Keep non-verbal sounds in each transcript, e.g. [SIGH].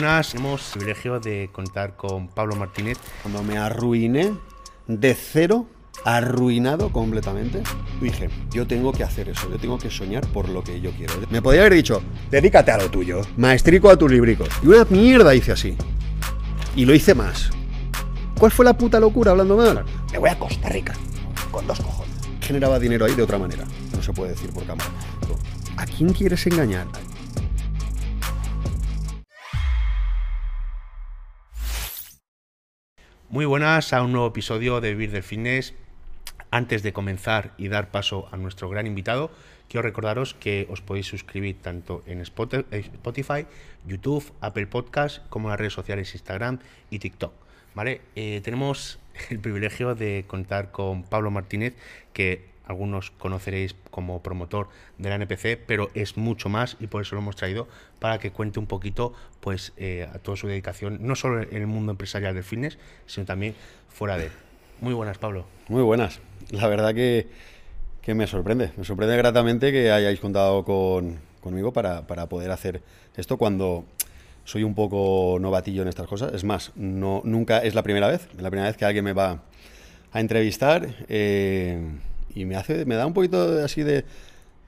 buenas. Tenemos el privilegio de contar con Pablo Martínez. Cuando me arruiné de cero, arruinado completamente, dije, yo tengo que hacer eso, yo tengo que soñar por lo que yo quiero. Me podría haber dicho, dedícate a lo tuyo, maestrico a tus libricos. Y una mierda hice así. Y lo hice más. ¿Cuál fue la puta locura hablando mal? Me voy a Costa Rica, con dos cojones. Generaba dinero ahí de otra manera, no se puede decir por cámara. ¿A quién quieres engañar? Muy buenas a un nuevo episodio de Vivir del Fitness. Antes de comenzar y dar paso a nuestro gran invitado, quiero recordaros que os podéis suscribir tanto en Spotify, YouTube, Apple Podcast, como en las redes sociales Instagram y TikTok. ¿Vale? Eh, tenemos el privilegio de contar con Pablo Martínez, que algunos conoceréis como promotor de la NPC, pero es mucho más y por eso lo hemos traído para que cuente un poquito pues eh, a toda su dedicación, no solo en el mundo empresarial del fitness, sino también fuera de él. Muy buenas, Pablo. Muy buenas. La verdad que, que me sorprende, me sorprende gratamente que hayáis contado con, conmigo para, para poder hacer esto cuando soy un poco novatillo en estas cosas. Es más, no, nunca es la primera vez, la primera vez que alguien me va a entrevistar. Eh, y me hace, me da un poquito así de,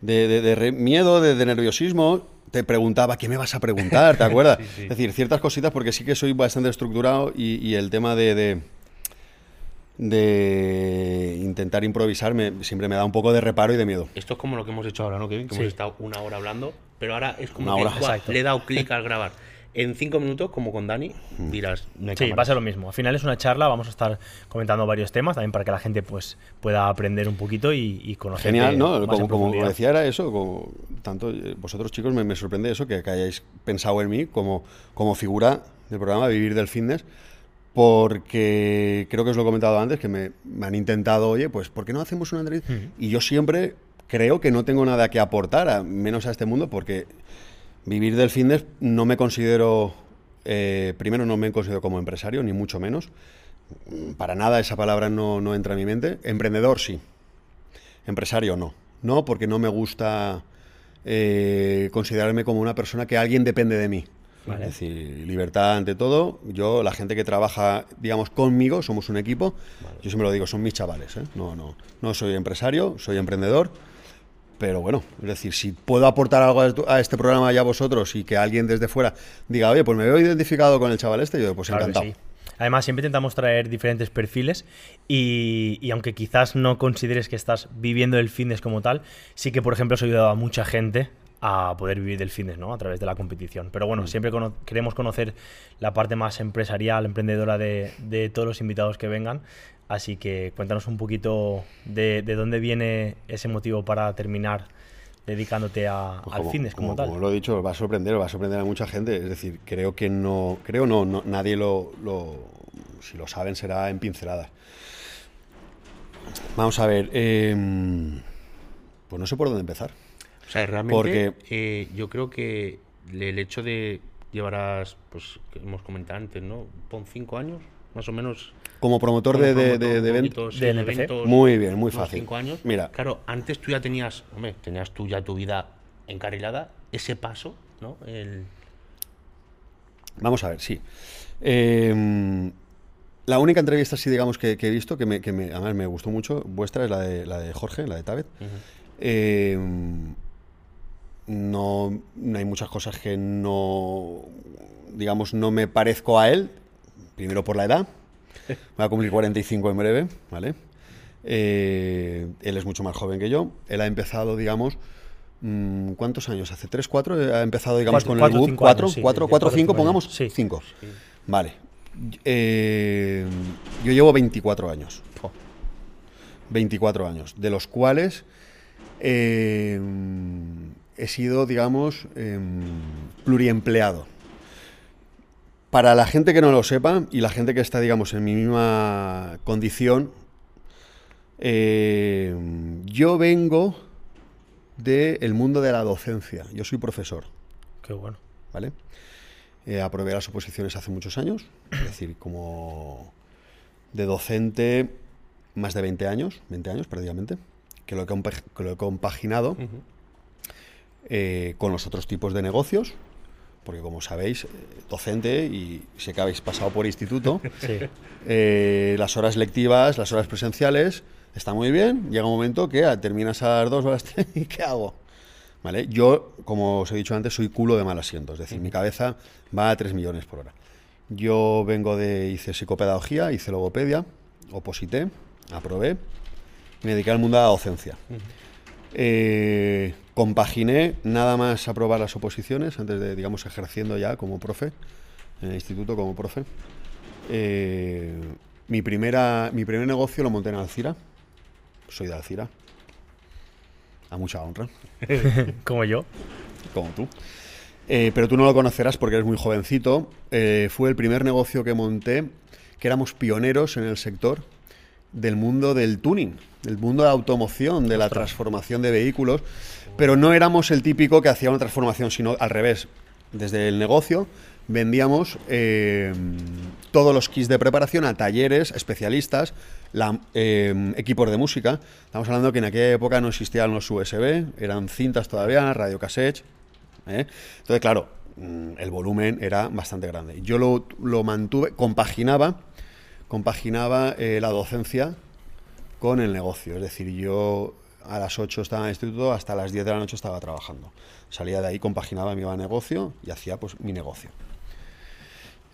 de, miedo, de, nerviosismo. Te preguntaba, ¿qué me vas a preguntar? ¿Te acuerdas? [LAUGHS] Es decir, ciertas cositas, porque sí que soy bastante estructurado y, el tema de, de, intentar improvisar siempre me da un poco de reparo y de miedo. Esto es como lo que hemos hecho ahora, ¿no, Kevin? Que hemos estado una hora hablando, pero ahora es como que le he dado clic al grabar en cinco minutos, como con Dani, dirás. sí, va a ser lo mismo. Al final es una charla, vamos a estar comentando varios temas también para que la gente pues pueda aprender un poquito y, conocer. Genial, ¿no? como, decía, era eso. Como, tanto eh, vosotros, chicos, me, sorprende eso, que, hayáis pensado en mí como, como figura del programa Vivir del Fitness. Porque creo que os lo he comentado antes, que me, han intentado, oye, pues, ¿por qué no hacemos una entrevista? Y yo siempre creo que no tengo nada que aportar, a, menos a este mundo, porque Vivir del fitness no me considero, eh, primero no me considero como empresario, ni mucho menos. Para nada esa palabra no, entra en mi mente. Emprendedor sí. Empresario no. No, porque no me gusta eh, considerarme como una persona que alguien depende de mí. Es decir, libertad ante todo. Yo, la gente que trabaja, digamos, conmigo, somos un equipo. Yo siempre lo digo, son mis chavales. ¿eh? No, no, no soy empresario, soy emprendedor pero bueno, es decir, si puedo aportar algo a este programa ya vosotros y que alguien desde fuera diga, oye, pues me veo identificado con el chaval este, yo pues encantado. Además, siempre intentamos traer diferentes perfiles y, aunque quizás no consideres que estás viviendo el fitness como tal, sí que, por ejemplo, has ayudado a mucha gente a poder vivir del fitness, ¿no? A través de la competición. Pero bueno, mm. siempre queremos conocer la parte más empresarial, emprendedora de, de, todos los invitados que vengan. Así que cuéntanos un poquito de, dónde viene ese motivo para terminar dedicándote a, pues al fitness como, tal. Como lo he dicho, va a sorprender, va a sorprender a mucha gente. Es decir, creo que no, creo no, nadie lo, si lo saben será en pinceladas. Vamos a ver, em, pues no sé por dónde empezar. O sea, realmente eh, yo creo que el hecho de llevarás, pues, que hemos comentado antes, ¿no? Pon cinco años, más o menos como promotor, de, de, eventos, de NPC. Muy bien, muy fácil. Cinco años. Mira. Claro, antes tú ya tenías, hombre, tenías tú ya tu vida encarrilada, ese paso, ¿no? Vamos a ver, sí. Em, la única entrevista, sí, digamos, que, he visto, que, me, que me, además me gustó mucho, vuestra, es la de, la de Jorge, la de Tabet. Em, no, no hay muchas cosas que no, digamos, no me parezco a él, primero por la edad, [LAUGHS] Va a cumplir 45 en breve, ¿vale? Eh, él es mucho más joven que yo. Él ha empezado, digamos, mm, ¿cuántos años? ¿Hace 3, 4? Ha empezado, digamos, con el book. 4, 4, 4, 5, pongamos. 5. Vale. Eh, yo llevo 24 años. 24 años, de los cuales eh, he sido, digamos, em, pluriempleado. Para la gente que no lo sepa y la gente que está, digamos, en mi misma condición, eh, yo vengo del mundo de la docencia. Yo soy profesor. Qué bueno. ¿Vale? Eh, aprobé las oposiciones hace muchos años, es decir, como de docente más de 20 años, 20 años prácticamente, que lo he, compaginado eh, con los otros tipos de negocios, porque como sabéis, eh, docente y sé que habéis pasado por instituto, [LAUGHS] Sí. eh, las horas lectivas, las horas presenciales, está muy bien. Llega un momento que ah, terminas a las 2 o a las 3 y ¿qué hago? ¿Vale? Yo, como os he dicho antes, soy culo de mal asiento, es decir, mi cabeza va a 3 millones por hora. Yo vengo de, hice psicopedagogía, hice logopedia, oposité, aprobé, me dediqué al mundo de la docencia. Eh, compaginé nada más aprobar las oposiciones, antes de, digamos, ejerciendo ya como profe, en el instituto como profe. Eh, mi, primera, mi primer negocio lo monté en Alcira. Soy de Alcira. A mucha honra, [LAUGHS] Como yo. como tú. Eh, pero tú no lo conocerás porque eres muy jovencito. Eh, fue el primer negocio que monté, que éramos pioneros en el sector del mundo del tuning, del mundo de la automoción, de la transformación de vehículos. Pero no éramos el típico que hacía una transformación, sino al revés. Desde el negocio vendíamos eh, todos los kits de preparación a talleres, especialistas, la- eh, equipos de música. Estamos hablando que en aquella época no existían los USB, eran cintas todavía, radiocassettes. ¿eh? Entonces, claro, mm, el volumen era bastante grande. Yo lo, lo mantuve, compaginaba, compaginaba eh, la docencia con el negocio. Es decir, yo a las 8 estaba en el instituto, hasta las 10 de la noche estaba trabajando. Salía de ahí, compaginaba, a negocio y hacía pues mi negocio.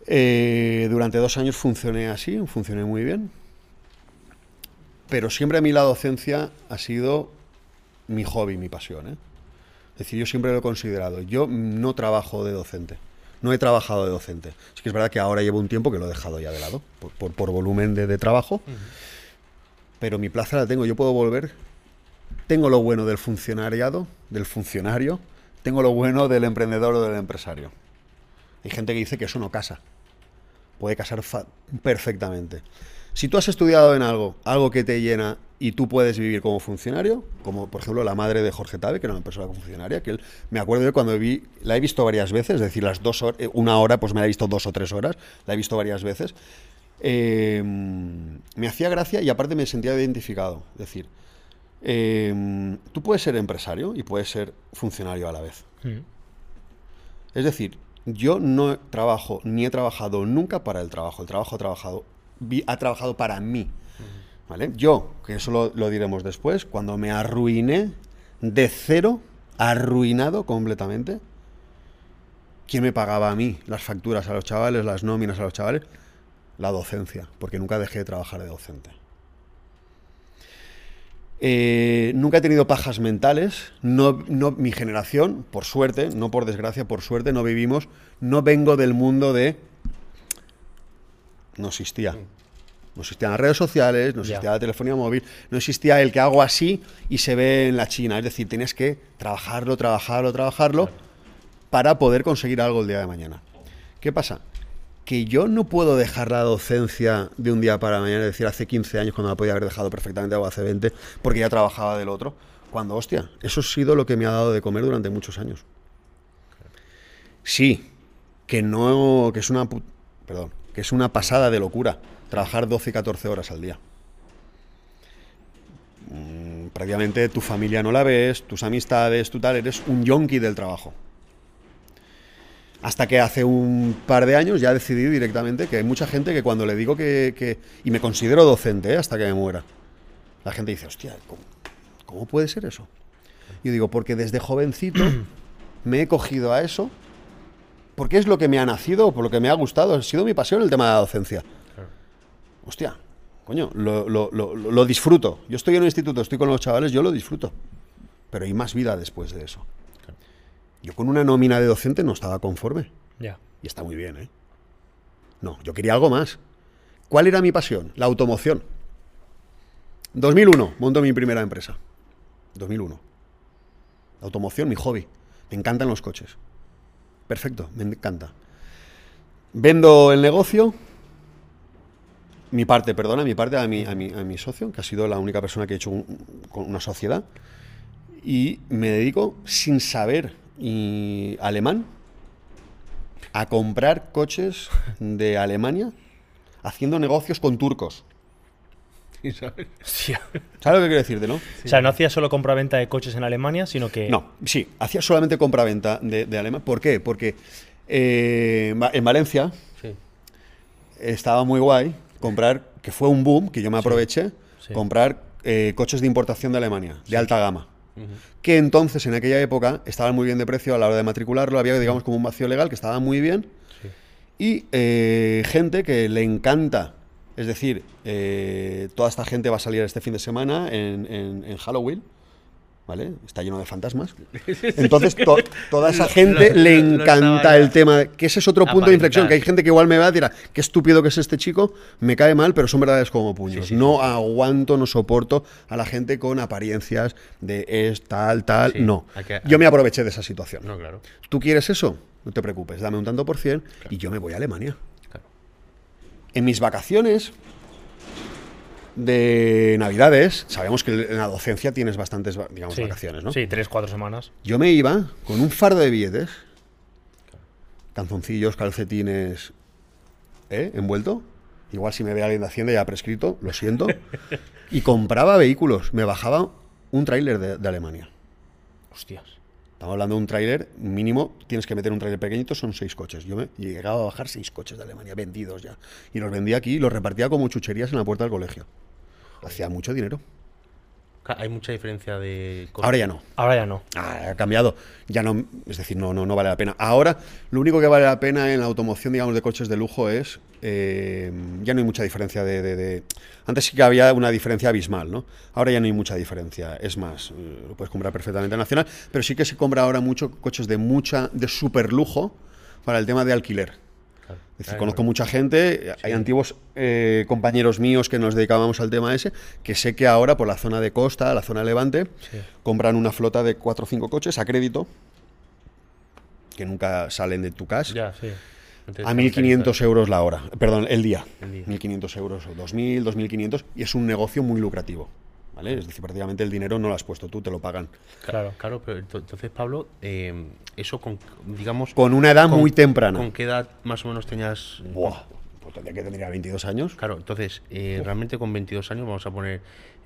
Eh, durante dos años funcioné así, funcioné muy bien. Pero siempre a mí la docencia ha sido mi hobby, mi pasión. ¿eh? Es decir, yo siempre lo he considerado. Yo no trabajo de docente. No he trabajado de docente. Sí que es verdad que ahora llevo un tiempo que lo he dejado ya de lado, por, por- por volumen de, de trabajo. Pero mi plaza la tengo. Yo puedo volver. Tengo lo bueno del funcionariado, del funcionario. Tengo lo bueno del emprendedor o del empresario. Hay gente que dice que eso no casa. Puede casar perfectamente. Si tú has estudiado en algo, algo que te llena y tú puedes vivir como funcionario, como por ejemplo la madre de Jorge Tabe, que era una persona funcionaria, que él, me acuerdo de cuando vi, la he visto varias veces, es decir, las dos hor- eh, una hora, pues me la he visto dos o tres horas, la he visto varias veces, eh, me hacía gracia y aparte me sentía identificado. Es decir, eh, tú puedes ser empresario y puedes ser funcionario a la vez. Es decir, yo no trabajo ni he trabajado nunca para el trabajo. El trabajo ha trabajado, ha trabajado para mí. ¿Vale? Yo, que eso lo, lo diremos después, cuando me arruiné de cero, arruinado completamente, ¿quién me pagaba a mí las facturas a los chavales, las nóminas a los chavales? La docencia, porque nunca dejé de trabajar de docente. Eh, nunca he tenido pajas mentales. No, no, mi generación, por suerte, no por desgracia, por suerte, no vivimos. No vengo del mundo de. No existía. No existían las redes sociales, no existía la telefonía móvil, no existía el que hago así y se ve en la China. Es decir, tienes que trabajarlo, trabajarlo, trabajarlo para poder conseguir algo el día de mañana. ¿Qué pasa? Que yo no puedo dejar la docencia de un día para mañana, es decir, hace 15 años cuando la podía haber dejado perfectamente o hace 20, porque ya trabajaba del otro. Cuando, hostia, eso ha sido lo que me ha dado de comer durante muchos años. Sí, que no, que es una, perdón, que es una pasada de locura trabajar 12 y 14 horas al día. Mm, prácticamente tu familia no la ves, tus amistades, tu tal, eres un yonki del trabajo. Hasta que hace un par de años ya decidí directamente que hay mucha gente que cuando le digo que... que- y me considero docente ¿eh? hasta que me muera. La gente dice, hostia, ¿cómo, cómo puede ser eso? Yo digo, porque desde jovencito [CLEARS THROAT] me he cogido a eso, porque es lo que me ha nacido, por lo que me ha gustado, ha sido mi pasión el tema de la docencia. Hostia, coño, lo, lo- lo- disfruto. Yo estoy en un instituto, estoy con los chavales, yo lo disfruto. Pero hay más vida después de eso. Yo con una nómina de docente no estaba conforme. Ya. Y está muy bien, ¿eh? No, yo quería algo más. ¿Cuál era mi pasión? La automoción. 2001, monto mi primera empresa. 2001. La automoción, mi hobby. Me encantan los coches. Perfecto, me encanta. Vendo el negocio. Mi parte, perdona, mi parte a mi, a mi, a mi socio, que ha sido la única persona que he hecho con una sociedad. Y me dedico, sin saber y alemán, a comprar coches de Alemania haciendo negocios con turcos. [LAUGHS] ¿Sabes? Hostia. ¿Sabes lo que quiero decirte, no? O sea, no hacía solo compraventa de coches en Alemania, sino que. No, sí, hacía solamente compraventa de, de Alemania. ¿Por qué? Porque Eh, en Va- en Valencia Sí. estaba muy guay comprar, que fue un boom, que yo me aproveché, Sí. comprar eh, coches de importación de Alemania, de alta gama. Que entonces, en aquella época, estaban muy bien de precio a la hora de matricularlo, había, digamos, como un vacío legal que estaba muy bien. Sí. Y eh, gente que le encanta, es decir, eh, toda esta gente va a salir este fin de semana en, en- en Halloween, ¿vale? Está lleno de fantasmas. [LAUGHS] Entonces, to- toda esa gente Lo- le lo- encanta el tema, que ese es otro punto de inflexión, que hay gente que igual me va a decir, qué estúpido que es este chico, me cae mal, pero son verdades como puños. Sí, sí, no aguanto, no soporto a la gente con apariencias de es tal, tal, no. que- Yo me aproveché de esa situación. No, claro. ¿Tú quieres eso? No te preocupes, dame un tanto por cien y yo me voy a Alemania. En mis vacaciones de Navidades, sabemos que en la docencia tienes bastantes, digamos, Sí. vacaciones, ¿no? Sí, tres, cuatro semanas. Yo me iba con un fardo de billetes, calzoncillos, calcetines, ¿eh? Envuelto. Igual si me ve alguien de Hacienda ya prescrito, lo siento. [LAUGHS] y compraba vehículos. Me bajaba un tráiler de, de Alemania. Hostias. Estamos hablando de un tráiler mínimo, tienes que meter un tráiler pequeñito, son seis coches. Yo me llegaba a bajar seis coches de Alemania, vendidos ya. Y los vendía aquí y los repartía como chucherías en la puerta del colegio. Hacía mucho dinero. Hay mucha diferencia de coste. Ahora ya no. Ahora ya no. Ah, ha cambiado. Ya no, es decir, no, no, no vale la pena. Ahora, lo único que vale la pena en la automoción, digamos, de coches de lujo es. eh, ya no hay mucha diferencia de, de- de- Antes sí que había una diferencia abismal, ¿no? Ahora ya no hay mucha diferencia. Es más, eh, lo puedes comprar perfectamente en nacional, pero sí que se compra ahora mucho coches de mucha. de super lujo para el tema de alquiler. Claro. Es decir, Claro, conozco mucha gente, hay antiguos eh, compañeros míos que nos dedicábamos al tema ese, que sé que ahora por la zona de costa, la zona de levante, Sí. compran una flota de 4 o 5 coches a crédito, que nunca salen de tu casa, Ya, sí. A 1.500 euros la hora, perdón, el día. El día. 1.500 euros o 2.000, 2.500, y es un negocio muy lucrativo. ¿Vale? Es decir, prácticamente el dinero no lo has puesto tú, te lo pagan. Claro. Claro, pero ento- entonces, Pablo, eh, eso con, digamos... Con una edad con- muy temprana. ¿Con qué edad más o menos tenías...? Buah, pues tendría que tendría 22 años. Claro, entonces, eh, realmente con 22 años, vamos a poner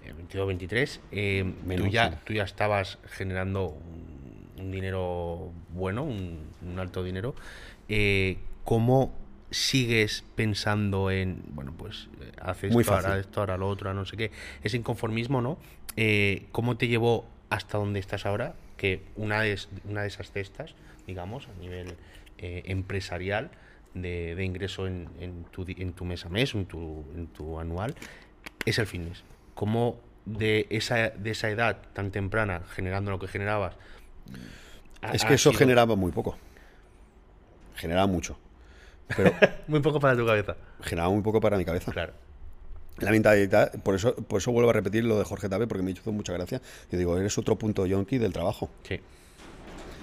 eh, 22, 23, eh, tú, Menos, ya, sí. tú ya estabas generando un, un dinero bueno, un, un alto dinero. ¿Cómo sigues pensando en, bueno, pues, eh, haces Muy esto, ahora esto, ahora lo otro, no sé qué? Ese inconformismo, ¿no? Eh, ¿Cómo te llevó hasta donde estás ahora? Que una de, una de esas cestas, digamos, a nivel eh, empresarial, de, de ingreso en, en tu, en tu mes a mes, en tu, en tu anual, es el fitness. ¿Cómo de esa, de esa edad tan temprana, generando lo que generabas? ha- Es que eso sido generaba muy poco. Generaba mucho. Pero [LAUGHS] Muy poco para tu cabeza. generaba muy poco para mi cabeza. Claro. La mentalidad, por eso, por eso vuelvo a repetir lo de Jorge Tabe, porque me hizo mucha gracia. Yo digo, eres otro punto yonki del trabajo. Sí.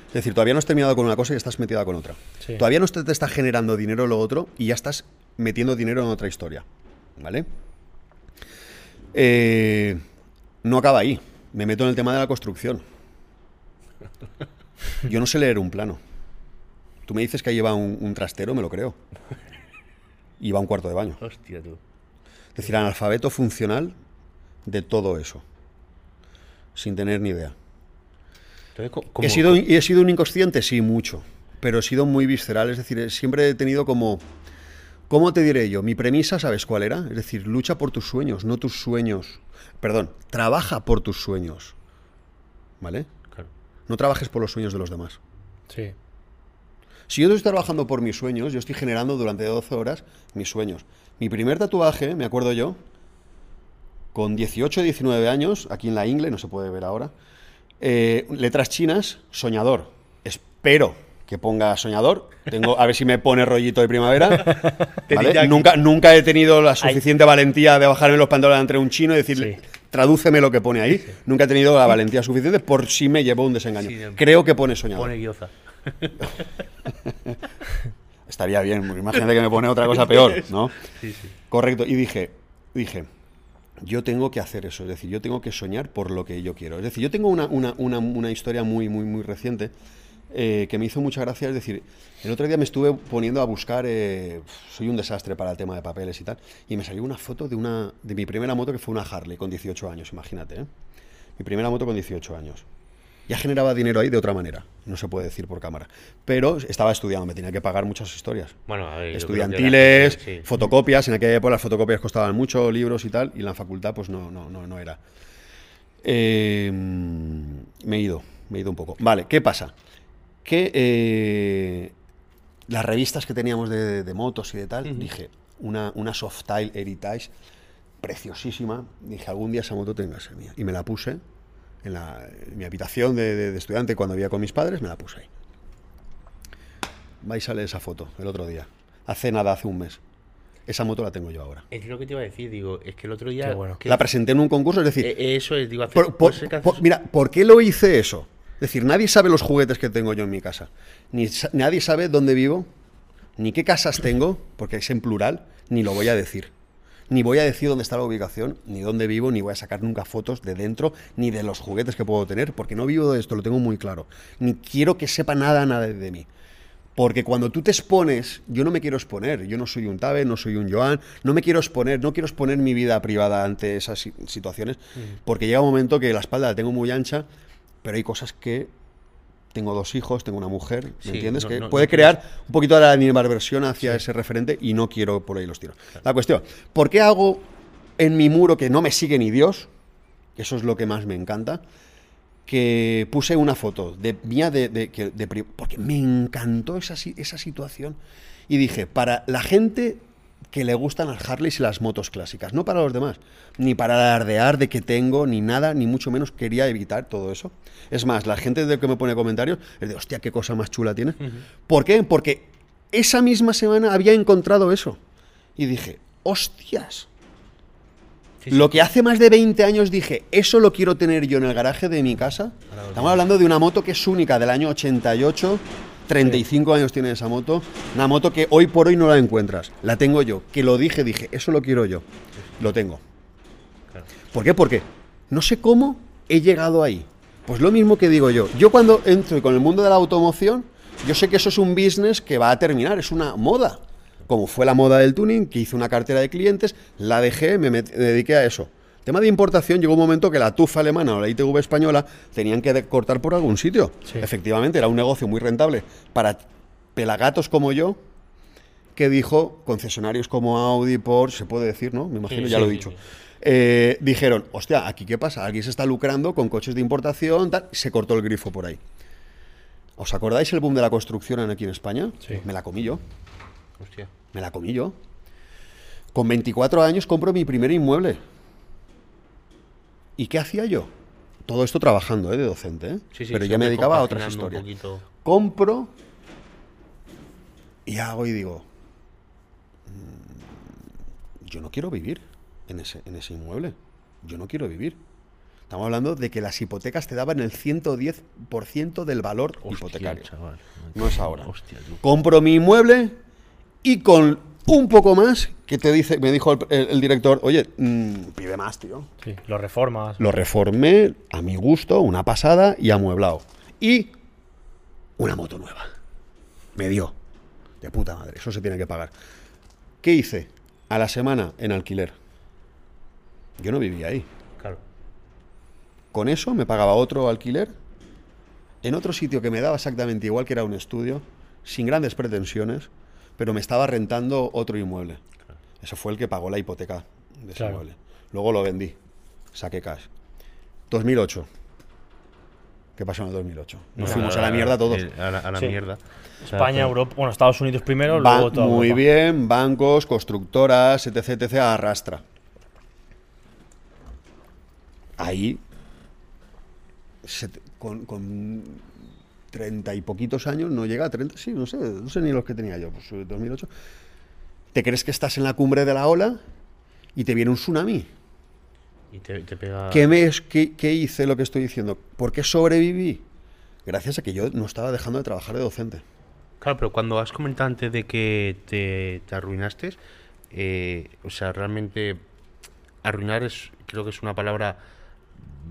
Es decir, todavía no has terminado con una cosa y estás metida con otra. Sí. Todavía no te, te está generando dinero lo otro y ya estás metiendo dinero en otra historia. ¿Vale? Eh, no acaba ahí. Me meto en el tema de la construcción. [LAUGHS] Yo no sé leer un plano. Tú me dices que ahí lleva un, un trastero, me lo creo. [LAUGHS] Y va un cuarto de baño. Hostia, tú. Es decir, analfabeto funcional de todo eso. Sin tener ni idea. Entonces, He sido, he sido un inconsciente, sí, mucho. Pero he sido muy visceral. Es decir, he- siempre he tenido como. ¿Cómo te diré yo? Mi premisa, ¿sabes cuál era? Es decir, lucha por tus sueños, no tus sueños. Perdón, trabaja por tus sueños. ¿Vale? Claro. No trabajes por los sueños de los demás. Sí. Si yo estoy trabajando por mis sueños, yo estoy generando durante 12 horas mis sueños. Mi primer tatuaje, me acuerdo yo, con 18 19 años, aquí en la ingle, no se puede ver ahora, eh, letras chinas, soñador. Espero que ponga soñador. Tengo, a ver si me pone rollito de primavera. [LAUGHS] Nunca, nunca he tenido la suficiente valentía de bajarme los pantalones entre un chino y decirle, Sí. tradúceme lo que pone ahí. Nunca he tenido la valentía suficiente por si me llevó un desengaño. Creo que pone soñador. Pone guioza. [LAUGHS] Estaría bien, porque imagínate que me pone otra cosa peor, ¿no? Sí, sí. Correcto. Y dije, dije, yo tengo que hacer eso, es decir, yo tengo que soñar por lo que yo quiero. Es decir, yo tengo una, una, una, una historia muy, muy, muy reciente eh, que me hizo mucha gracia. Es decir, el otro día me estuve poniendo a buscar, eh, soy un desastre para el tema de papeles y tal, y me salió una foto de, una, de mi primera moto que fue una Harley con 18 años, imagínate, ¿eh? Mi primera moto con 18 años. Ya generaba dinero ahí de otra manera, no se puede decir por cámara. Pero estaba estudiando, me tenía que pagar muchas historias. Bueno, ver, Estudiantiles, sí. fotocopias, en aquella época las fotocopias costaban mucho, libros y tal, y en la facultad pues no, no, no, no era. Eh, me he ido, me he ido un poco. Vale, ¿qué pasa? Que eh, las revistas que teníamos de, de motos y de tal, dije, una, una Softail Heritage preciosísima, dije, algún día esa moto tenga mía. Y me la puse en, la- en mi habitación de, de- de estudiante cuando vivía con mis padres, me la puse ahí. Va y sale esa foto el otro día. Hace nada, hace un mes. Esa moto la tengo yo ahora. Es lo que te iba a decir, digo, es que el otro día... Qué bueno. que- La presenté en un concurso, es decir, eh, eso es, digo, hace- por- por- mira, ¿por qué lo hice eso? Es decir, nadie sabe los juguetes que tengo yo en mi casa. Ni nadie sabe dónde vivo, ni qué casas tengo, porque es en plural, ni lo voy a decir. Ni voy a decir dónde está la ubicación, ni dónde vivo, ni voy a sacar nunca fotos de dentro, ni de los juguetes que puedo tener, porque no vivo de esto, lo tengo muy claro. Ni quiero que sepa nada, nada de mí. Porque cuando tú te expones, yo no me quiero exponer, yo no soy un Tabe, no soy un Joan, no me quiero exponer, no quiero exponer mi vida privada ante esas si- situaciones, porque llega un momento que la espalda la tengo muy ancha, pero hay cosas que tengo dos hijos, tengo una mujer, ¿me Sí, entiendes? no- que no- puede no crear un poquito de la animadversión hacia ese referente y no quiero por ahí los tiros. La cuestión, ¿por qué hago en mi muro que no me sigue ni Dios? Eso es lo que más me encanta que puse una foto de mía de, de- de porque me encantó esa, esa situación y dije para la gente que le gustan las Harleys y las motos clásicas, no para los demás, ni para alardear de que tengo, ni nada, ni mucho menos quería evitar todo eso. Es más, la gente de que me pone comentarios es de, hostia, qué cosa más chula tiene. ¿Por qué? Porque esa misma semana había encontrado eso. Y dije, hostias, Sí, sí. lo que hace más de 20 años dije, eso lo quiero tener yo en el garaje de mi casa. Estamos hablando de una moto que es única, del año 88. 35 años tiene esa moto. Una moto que hoy por hoy no la encuentras. La tengo yo. Que lo dije, dije, eso lo quiero yo. Lo tengo. Claro. ¿Por qué? Porque no sé cómo he llegado ahí. Pues lo mismo que digo yo. Yo cuando entro con el mundo de la automoción, yo sé que eso es un business que va a terminar, es una moda. Como fue la moda del tuning, que hice una cartera de clientes, la dejé, me dediqué a eso. Tema de importación, llegó un momento que la TUF alemana o la ITV española tenían que cortar por algún sitio. Sí. Efectivamente, era un negocio muy rentable para pelagatos como yo, que dijo concesionarios como Audi, Porsche, se puede decir, ¿no? Me imagino, Sí, ya sí, lo he dicho. Eh, dijeron, hostia, ¿aquí qué pasa? Alguien se está lucrando con coches de importación, tal, se cortó el grifo por ahí. ¿Os acordáis el boom de la construcción aquí en España? Sí. Me la comí yo, Hostia. me la comí yo. Con 24 años compro mi primer inmueble. ¿Y qué hacía yo? Todo esto trabajando, ¿eh? De docente, ¿eh? Sí, sí, Pero ya me dedicaba a otras historias compro y hago y digo, "Mm, yo no quiero vivir en ese, en ese inmueble. Yo no quiero vivir. Estamos hablando de que las hipotecas te daban el 110% del valor Hostia, hipotecario. chaval. No es ahora. Hostia. Compro mi inmueble y con un poco más que te dice, me dijo el, el- el director, oye, mm, pide más, tío. Sí, lo reformas. Lo reformé a mi gusto, una pasada y amueblado. Y una moto nueva. Me dio. De puta madre, eso se tiene que pagar. ¿Qué hice? A la semana en alquiler. Yo no vivía ahí. Claro. Con eso me pagaba otro alquiler en otro sitio que me daba exactamente igual que era un estudio, sin grandes pretensiones, pero me estaba rentando otro inmueble. Eso fue el que pagó la hipoteca de ese Claro. inmueble. Luego lo vendí, saqué cash. 2008. ¿Qué pasó en el 2008? Nos fuimos a la mierda todos. Eh, A la, a la Sí. mierda. España, Europa, bueno, Estados Unidos primero, luego toda muy Europa. bien, bancos, constructoras, etc, etc, arrastra. Ahí, se- con, con 30 y poquitos años, no llega a 30, sí, no sé, no sé ni los que tenía yo, pues 2008. ¿Te crees que estás en la cumbre de la ola y te viene un tsunami? Y te, te pega. ¿Qué, me, es- qué, qué hice lo que estoy diciendo? ¿Por qué sobreviví? Gracias a que yo no estaba dejando de trabajar de docente. Claro, pero cuando has comentado antes de que te, te arruinaste, eh, o sea, realmente arruinar es, creo que es una palabra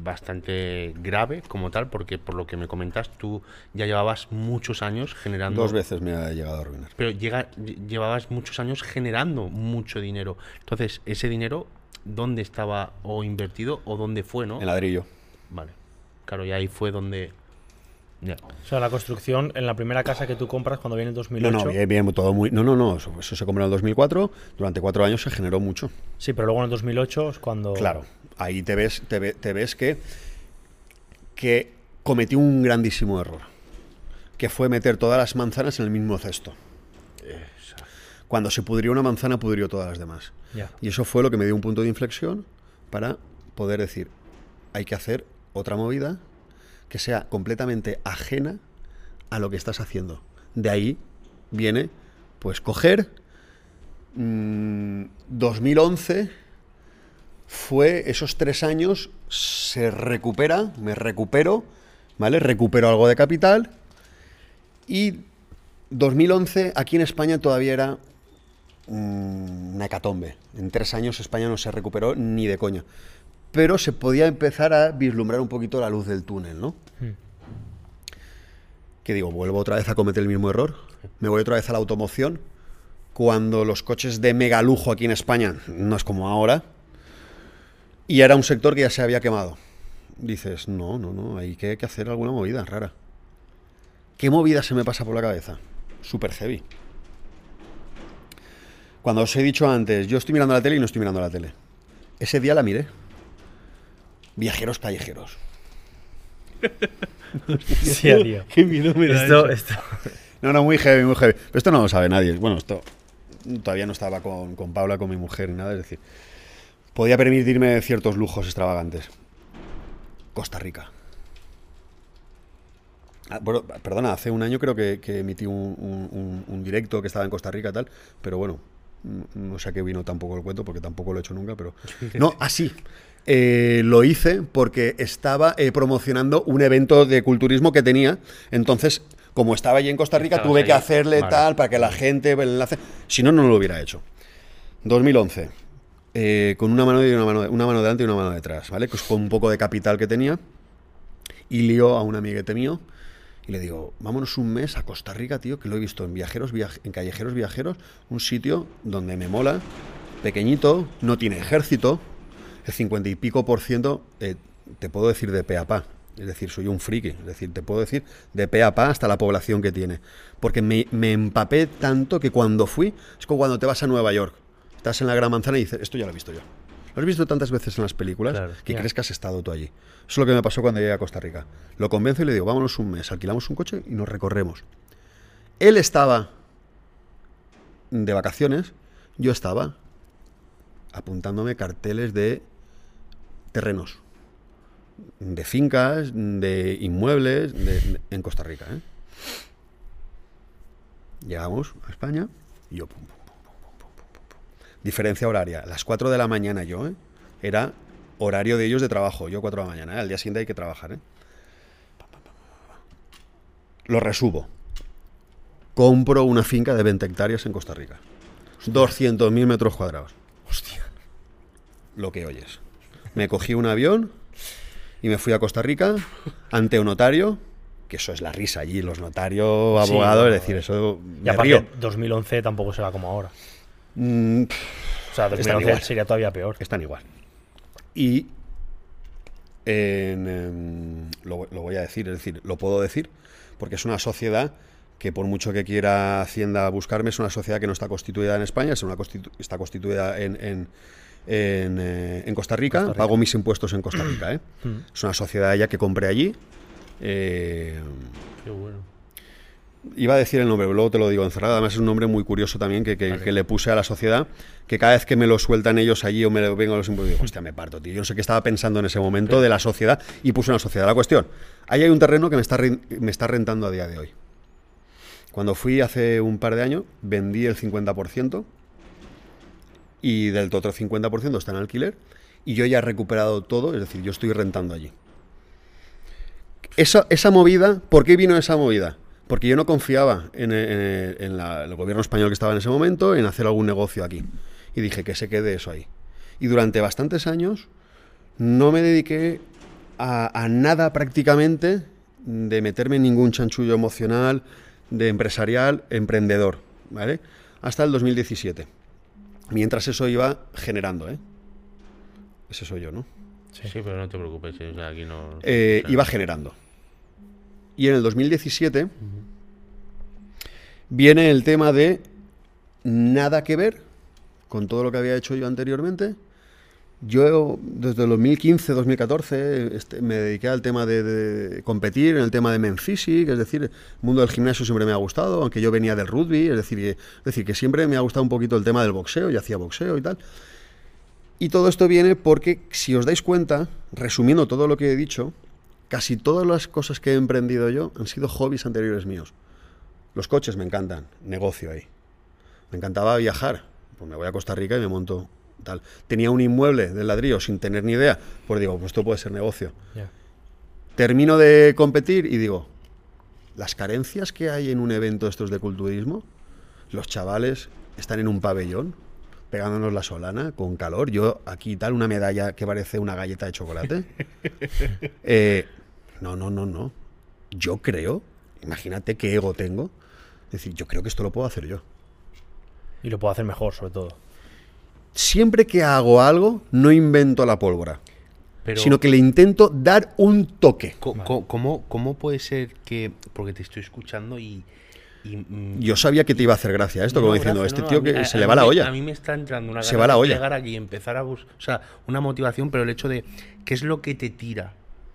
bastante grave como tal, porque por lo que me comentas, tú ya llevabas muchos años generando... Dos veces me ha llegado a arruinar. Pero llega, lle- llevabas muchos años generando mucho dinero. Entonces, ese dinero, ¿dónde estaba o invertido o dónde fue, no? En ladrillo. Vale. Claro, y ahí fue donde O sea, la construcción en la primera casa que tú compras cuando viene el No, 2008. no, bien, bien, todo muy. No, no, no. Eso, eso se compró en el 2004. Durante cuatro años se generó mucho. Sí, pero luego en el 2008 es cuando. Claro. Ahí te ves, te, ve- te ves que, que cometí un grandísimo error. Que fue meter todas las manzanas en el mismo cesto. Cuando se pudrió una manzana, pudrió todas las demás. Ya. Y eso fue lo que me dio un punto de inflexión para poder decir, hay que hacer otra movida que sea completamente ajena a lo que estás haciendo. De ahí viene, pues, coger mm, 2011 fue esos tres años, se recupera, me recupero, ¿vale? Recupero algo de capital y 2011 aquí en España todavía era mm, una hecatombe. En tres años España no se recuperó ni de coña. Pero se podía empezar a vislumbrar un poquito la luz del túnel, ¿no? Que digo, vuelvo otra vez a cometer el mismo error. Me voy otra vez a la automoción. Cuando los coches de mega lujo aquí en España no es como ahora. Y era un sector que ya se había quemado. Dices, no, no, no, hay que, que hacer alguna movida rara. ¿Qué movida se me pasa por la cabeza? Super heavy. Cuando os he dicho antes, yo estoy mirando la tele y no estoy mirando la tele. Ese día la miré. Viajeros callejeros. [LAUGHS] Sí, tío. Qué miedo me da Esto, eso. esto. No, no, muy heavy, muy heavy. Pero esto no lo sabe nadie. Bueno, esto todavía no estaba con, con Paula, con mi mujer, ni nada. Es decir, podía permitirme ciertos lujos extravagantes. Costa Rica. Ah, bueno, perdona, hace un año creo que, que emití un, un- un- un directo que estaba en Costa Rica y tal, pero bueno, no sé a qué vino tampoco el cuento porque tampoco lo he hecho nunca, pero... [LAUGHS] No, así. Lo hice porque estaba eh, promocionando un evento de culturismo que tenía, entonces... Como estaba allí en Costa Rica, Estabas tuve que hacerle Vale. tal para que la gente el enlace. Si no, no lo hubiera hecho. 2011. eh, con una mano, y una, mano, una mano delante y una mano detrás, ¿vale? Pues con un poco de capital que tenía. Y lío a un amiguete mío y le digo, vámonos un mes a Costa Rica, tío, que lo he visto en viajeros, viaj- en callejeros viajeros, un sitio donde me mola, pequeñito, no tiene ejército, el 50 y pico por ciento, eh, te puedo decir de pe a pa. Es decir, soy un friki. Es decir, te puedo decir de pe a pa hasta la población que tiene. Porque me, me empapé tanto que cuando fui, es como cuando te vas a Nueva York. Estás en la Gran Manzana y dices, esto ya lo he visto yo. Lo has visto tantas veces en las películas Claro, que crees que has estado tú allí. Eso es lo que me pasó cuando llegué a Costa Rica. Lo convenzo y le digo, vámonos un mes, alquilamos un coche y nos recorremos. Él estaba de vacaciones, yo estaba apuntándome carteles de terrenos, de fincas, de inmuebles, en Costa Rica. ¿eh? Llegamos a España y yo... Pum, pum, pum, Diferencia horaria. Las 4 de la mañana yo, ¿eh? Era horario de ellos de trabajo. Yo 4 de la mañana. ¿eh? Al día siguiente hay que trabajar, ¿eh? Lo resubo. Compro una finca de 20 hectáreas en Costa Rica. 200.000 metros cuadrados. Hostia. Lo que oyes. Me cogí un avión y me fui a Costa Rica ante un notario, que eso es la risa allí, los notarios, Sí, abogados, es decir, eso Y aparte, río. 2011 tampoco será como ahora. Mm, O sea, Están 2011 igual. sería todavía peor. están igual. Y en, em, lo, lo voy a decir, es decir, lo puedo decir, porque es una sociedad que por mucho que quiera Hacienda buscarme, es una sociedad que no está constituida en España, es una constitu- está constituida en, en- en, eh, en Costa, Rica. Costa Rica. pago mis impuestos en Costa Rica. ¿eh? es una sociedad ya que compré allí. eh, Qué bueno. Iba a decir el nombre, pero luego te lo digo encerrado. Además, es un nombre muy curioso también que, que- que le puse a la sociedad. Que cada vez que me lo sueltan ellos allí o me lo vengo a los impuestos, digo, hostia, me parto, tío. Yo no sé qué estaba pensando en ese momento de la sociedad y puse una sociedad. La cuestión: ahí hay un terreno que me está, ren- me está rentando a día de hoy. Cuando fui hace un par de años, vendí el 50% y del otro 50% está en alquiler. Y yo ya he recuperado todo, es decir, yo estoy rentando allí. Esa, esa movida, ¿por qué vino esa movida? Porque yo no confiaba en, el gobierno español que estaba en ese momento, en hacer algún negocio aquí. Y dije que se quede eso ahí. Y durante bastantes años no me dediqué a, a nada prácticamente de meterme en ningún chanchullo emocional, de empresarial, emprendedor, ¿vale? Hasta el 2017. Mientras eso iba generando, ¿eh? Ese soy yo, ¿no? Sí, pero no te preocupes, eh, o sea, aquí no. Eh, iba generando. Y en el 2017 viene el tema de nada que ver con todo lo que había hecho yo anteriormente. Yo desde el 2015, 2014 este, me dediqué al tema de, competir, en el tema de men physique, es decir, el mundo del gimnasio siempre me ha gustado, aunque yo venía del rugby, es decir, que, es decir, que siempre me ha gustado un poquito el tema del boxeo, yo hacía boxeo y tal. Y todo esto viene porque, si os dais cuenta, resumiendo todo lo que he dicho, casi todas las cosas que he emprendido yo han sido hobbies anteriores míos. Los coches me encantan, negocio ahí. Me encantaba viajar, pues me voy a Costa Rica y me monto tal. Tenía un inmueble de ladrillo sin tener ni idea, pues digo, pues esto puede ser negocio. Termino de competir y digo, las carencias que hay en un evento de estos de culturismo, los chavales están en un pabellón pegándonos la solana con calor. Yo aquí tal, una medalla que parece una galleta de chocolate. [LAUGHS] Eh, no, no, no, no. Yo creo, imagínate qué ego tengo. Es decir, yo creo que esto lo puedo hacer yo. Y lo puedo hacer mejor, sobre todo. Siempre que hago algo, no invento la pólvora, Pero, sino que le intento dar un toque. ¿cómo, ¿cómo puede ser que.? Porque te estoy escuchando y. y, mm, Yo sabía que te iba a hacer gracia esto, como No, diciendo, gracias, este no, tío mí- que se a le va la me- olla. A mí me está entrando una Se gana va la de olla. llegar aquí y empezar a buscar. O sea, una motivación, pero el hecho de. ¿Qué es lo que te tira?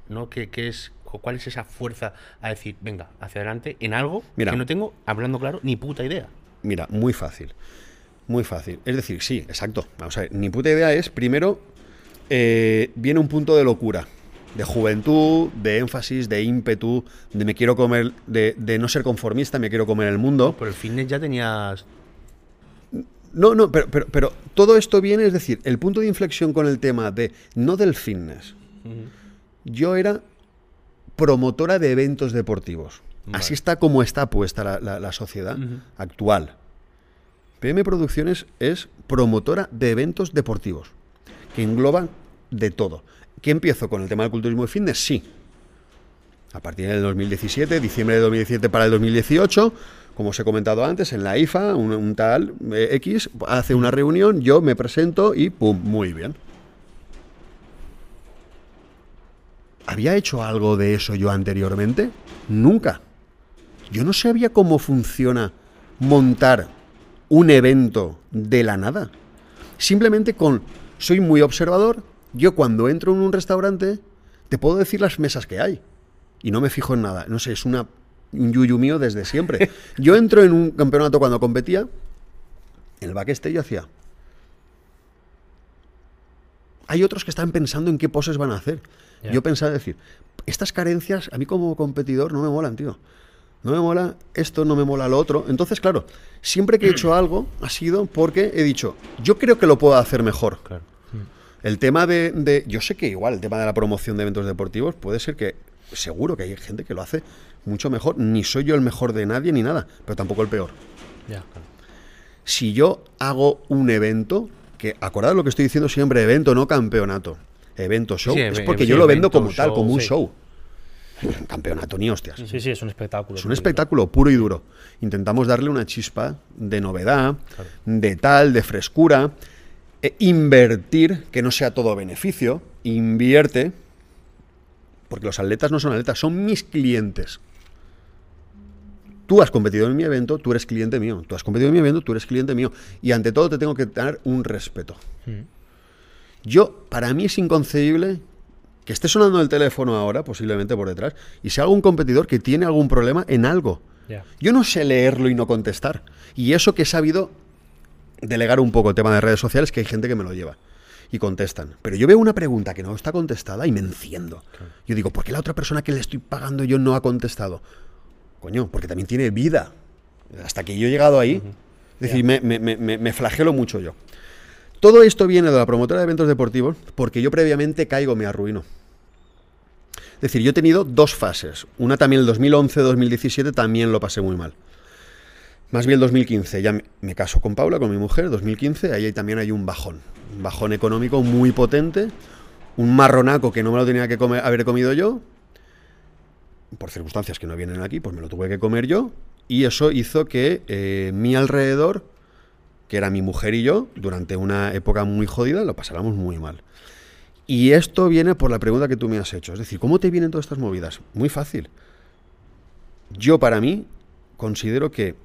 ¿No? ¿Qué, qué es, ¿Cuál es esa fuerza a decir, venga, hacia adelante en algo Mira. que no tengo, hablando claro, ni puta idea? Mira, muy fácil. Muy fácil. Es decir, sí, exacto. Vamos a ver, mi puta idea es, primero, eh, viene un punto de locura, de juventud, de énfasis, de ímpetu, de me quiero comer, de, de no ser conformista, me quiero comer el mundo. Por el fitness ya tenías. No, no, pero, pero, pero todo esto viene, es decir, el punto de inflexión con el tema de, no del fitness. Yo era promotora de eventos deportivos. Vale. Así está como está puesta la, la- la sociedad actual. PM Producciones es promotora de eventos deportivos, que engloban de todo. ¿Qué empiezo con el tema del culturismo y fitness? Sí. A partir del 2017, diciembre de 2017 para el 2018, como os he comentado antes, en la IFA, un, tal eh, X hace una reunión, yo me presento y ¡pum! Muy bien. ¿Había hecho algo de eso yo anteriormente? Nunca. Yo no sabía cómo funciona montar un evento de la nada. Simplemente con... Soy muy observador. Yo cuando entro en un restaurante te puedo decir las mesas que hay. Y no me fijo en nada. No sé, es una, un yuyu mío desde siempre. [LAUGHS] Yo entro en un campeonato cuando competía. En el backstage yo hacía... Hay otros que están pensando en qué poses van a hacer. Yo pensaba decir, estas carencias a mí como competidor no me molan, tío. No me mola esto, no me mola lo otro. Entonces, claro, siempre que he hecho algo ha sido porque he dicho, yo creo que lo puedo hacer mejor. Claro. El tema de, de- Yo sé que igual el tema de la promoción de eventos deportivos puede ser que. Seguro que hay gente que lo hace mucho mejor. Ni soy yo el mejor de nadie ni nada, pero tampoco el peor. Ya. Si yo hago un evento, que acordad lo que estoy diciendo siempre, evento, no campeonato. Evento, show. Sí, es porque yo lo vendo como tal, como un sí. show. [LAUGHS] Campeonato ni hostias. Sí, sí, es un espectáculo. Es un espectáculo puro y duro. Intentamos darle una chispa de novedad, de tal, de frescura. e invertir, que no sea todo beneficio. Invierte. Porque los atletas no son atletas, son mis clientes. Tú has competido en mi evento, tú eres cliente mío. Tú has competido en mi evento, tú eres cliente mío. Y ante todo te tengo que tener un respeto. Yo, para mí es inconcebible que esté sonando el teléfono ahora, posiblemente por detrás, y sea algún competidor que tiene algún problema en algo. Yo no sé leerlo y no contestar. Y eso que he sabido delegar un poco el tema de redes sociales, que hay gente que me lo lleva. Y contestan. Pero yo veo una pregunta que no está contestada y me enciendo. Yo digo, ¿por qué la otra persona que le estoy pagando yo no ha contestado? Coño, porque también tiene vida. Hasta que yo he llegado ahí. Es decir, me- me- me- me flagelo mucho yo. Todo esto viene de la promotora de eventos deportivos porque yo previamente caigo, me arruino. Es decir, yo he tenido dos fases. Una también el 2011-2017 también lo pasé muy mal. Más bien el 2015, ya me, caso con Paula, con mi mujer, 2015, ahí también hay un bajón. Un bajón económico muy potente, un marronaco que no me lo tenía que haber comido yo, por circunstancias que no vienen aquí, pues me lo tuve que comer yo, y eso hizo que eh, mi alrededor, que era mi mujer y yo, durante una época muy jodida, lo pasáramos muy mal. Y esto viene por la pregunta que tú me has hecho, es decir, ¿cómo te vienen todas estas movidas? Muy fácil. Yo para mí considero que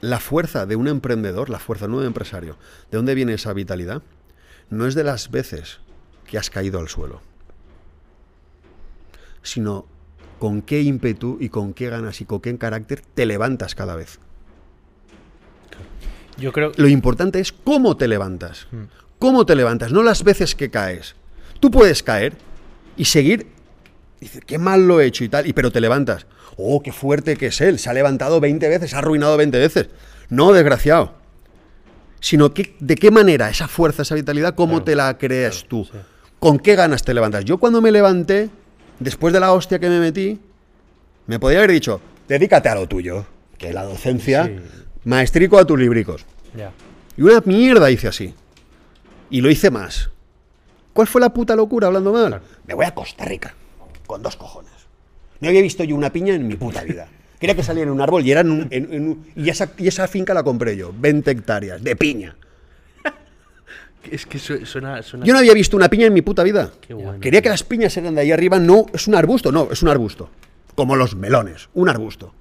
la fuerza de un emprendedor, la fuerza de un empresario, ¿de dónde viene esa vitalidad? No es de las veces que has caído al suelo, sino con qué ímpetu y con qué ganas y con qué carácter te levantas cada vez. Yo creo. Lo importante es cómo te levantas. ¿Cómo te levantas? No las veces que caes. Tú puedes caer y seguir. Dices, qué mal lo he hecho y tal, y pero te levantas. Oh, qué fuerte que es él. Se ha levantado 20 veces, se ha arruinado 20 veces. No, desgraciado. Sino que, de qué manera esa fuerza, esa vitalidad, cómo Claro, te la crees tú. sí. ¿Con qué ganas te levantas? Yo cuando me levanté, después de la hostia que me metí, me podía haber dicho, dedícate a lo tuyo, que la docencia, Sí. Maestrico a tus libricos. Ya. Y una mierda hice así. Y lo hice más. ¿Cuál fue la puta locura hablando mal? Claro. Me voy a Costa Rica. Con dos cojones. No había visto yo una piña en mi puta vida. Quería que saliera en un árbol y, era en un- en- en un- y, esa, y esa finca la compré yo. 20 hectáreas de piña. [LAUGHS] Es que su- suena. suena- Yo no había visto una piña en mi puta vida. Qué bueno. Quería que las piñas eran de ahí arriba. No, es un arbusto. No, es un arbusto. Como los melones. Un arbusto.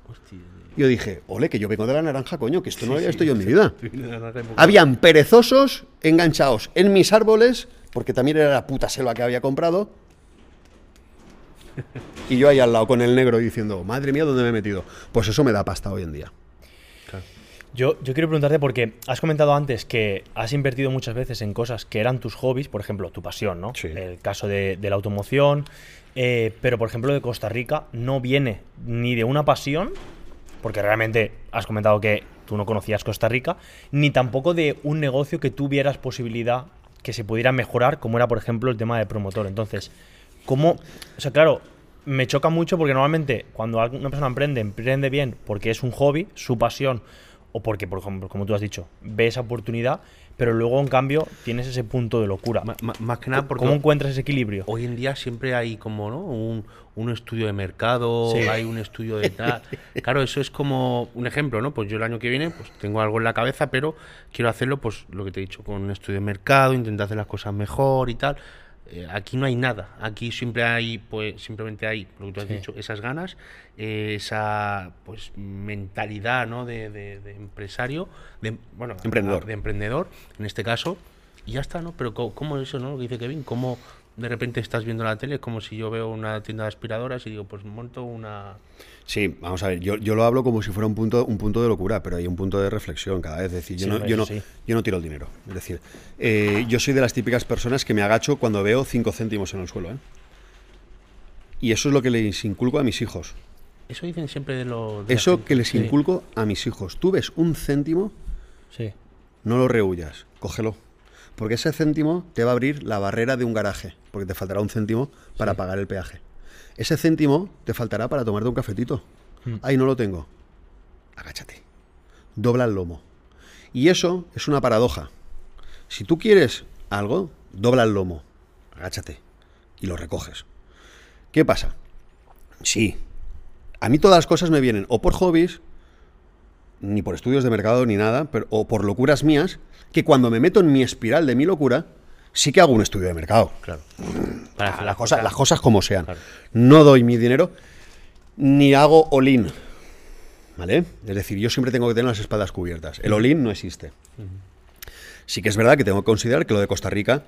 Yo dije, ole, que yo vengo de la naranja, coño, que esto no lo había visto yo en mi vida. Había. Habían perezosos enganchados en mis árboles, porque también era la puta selva que había comprado. Y yo ahí al lado con el negro diciendo, madre mía, ¿dónde me he metido? Pues eso me da pasta hoy en día. Yo, yo quiero preguntarte porque has comentado antes que has invertido muchas veces en cosas que eran tus hobbies, por ejemplo, tu pasión, ¿no? Sí. El caso de, de la automoción, eh, pero por ejemplo de Costa Rica no viene ni de una pasión, porque realmente has comentado que tú no conocías Costa Rica, ni tampoco de un negocio que tuvieras posibilidad que se pudiera mejorar, como era por ejemplo el tema de promotor. Entonces, ¿cómo? O sea, claro, me choca mucho porque normalmente cuando una persona emprende, emprende bien porque es un hobby, su pasión, o porque, por ejemplo, como tú has dicho, ve esa oportunidad, pero luego en cambio tienes ese punto de locura. Más que nada porque ¿Cómo encuentras ese equilibrio? hoy en día siempre hay como ¿no? un, un estudio de mercado, Sí. hay un estudio de tal. [LAUGHS] Claro, eso es como un ejemplo, ¿no? Pues yo el año que viene pues tengo algo en la cabeza, pero quiero hacerlo, pues lo que te he dicho, con un estudio de mercado, intentar hacer las cosas mejor y tal. Eh, aquí no hay nada, aquí siempre hay, pues simplemente hay, lo que tú has Sí. dicho, esas ganas, eh, esa pues mentalidad, ¿no? De, de- de empresario, de, bueno, Emprendedor. de emprendedor, en este caso, y ya está, ¿no? Pero co- ¿cómo eso, no? Lo que dice Kevin, ¿cómo de repente estás viendo la tele? Es como si yo veo una tienda de aspiradoras y digo, pues monto una... Sí, vamos a ver, yo, yo lo hablo como si fuera un punto, un punto de locura, pero hay un punto de reflexión cada vez. Es decir, yo, Sí, no, yo, no, sí. yo no tiro el dinero. Es decir, eh, yo soy de las típicas personas que me agacho cuando veo 5 céntimos en el suelo. ¿eh? Y eso es lo que les inculco a mis hijos. Eso dicen siempre de los... Eso gente. que les Sí. inculco a mis hijos. Tú ves un céntimo, Sí. no lo rehuyas, cógelo. Porque ese céntimo te va a abrir la barrera de un garaje, porque te faltará un céntimo para pagar el peaje. Ese céntimo te faltará para tomarte un cafetito. Mm. Ahí no lo tengo. Agáchate. Dobla el lomo. Y eso es una paradoja. Si tú quieres algo, dobla el lomo. Agáchate. Y lo recoges. ¿Qué pasa? Sí. A mí todas las cosas me vienen o por hobbies, ni por estudios de mercado ni nada, pero, o por locuras mías, que cuando me meto en mi espiral de mi locura, sí que hago un estudio de mercado. Claro. [CLEARS THROAT] Para Las cosas, las cosas como sean. Claro. No doy mi dinero ni hago all-in. ¿Vale? Es decir, yo siempre tengo que tener las espaldas cubiertas. El all-in no existe. Sí que es verdad que tengo que considerar que lo de Costa Rica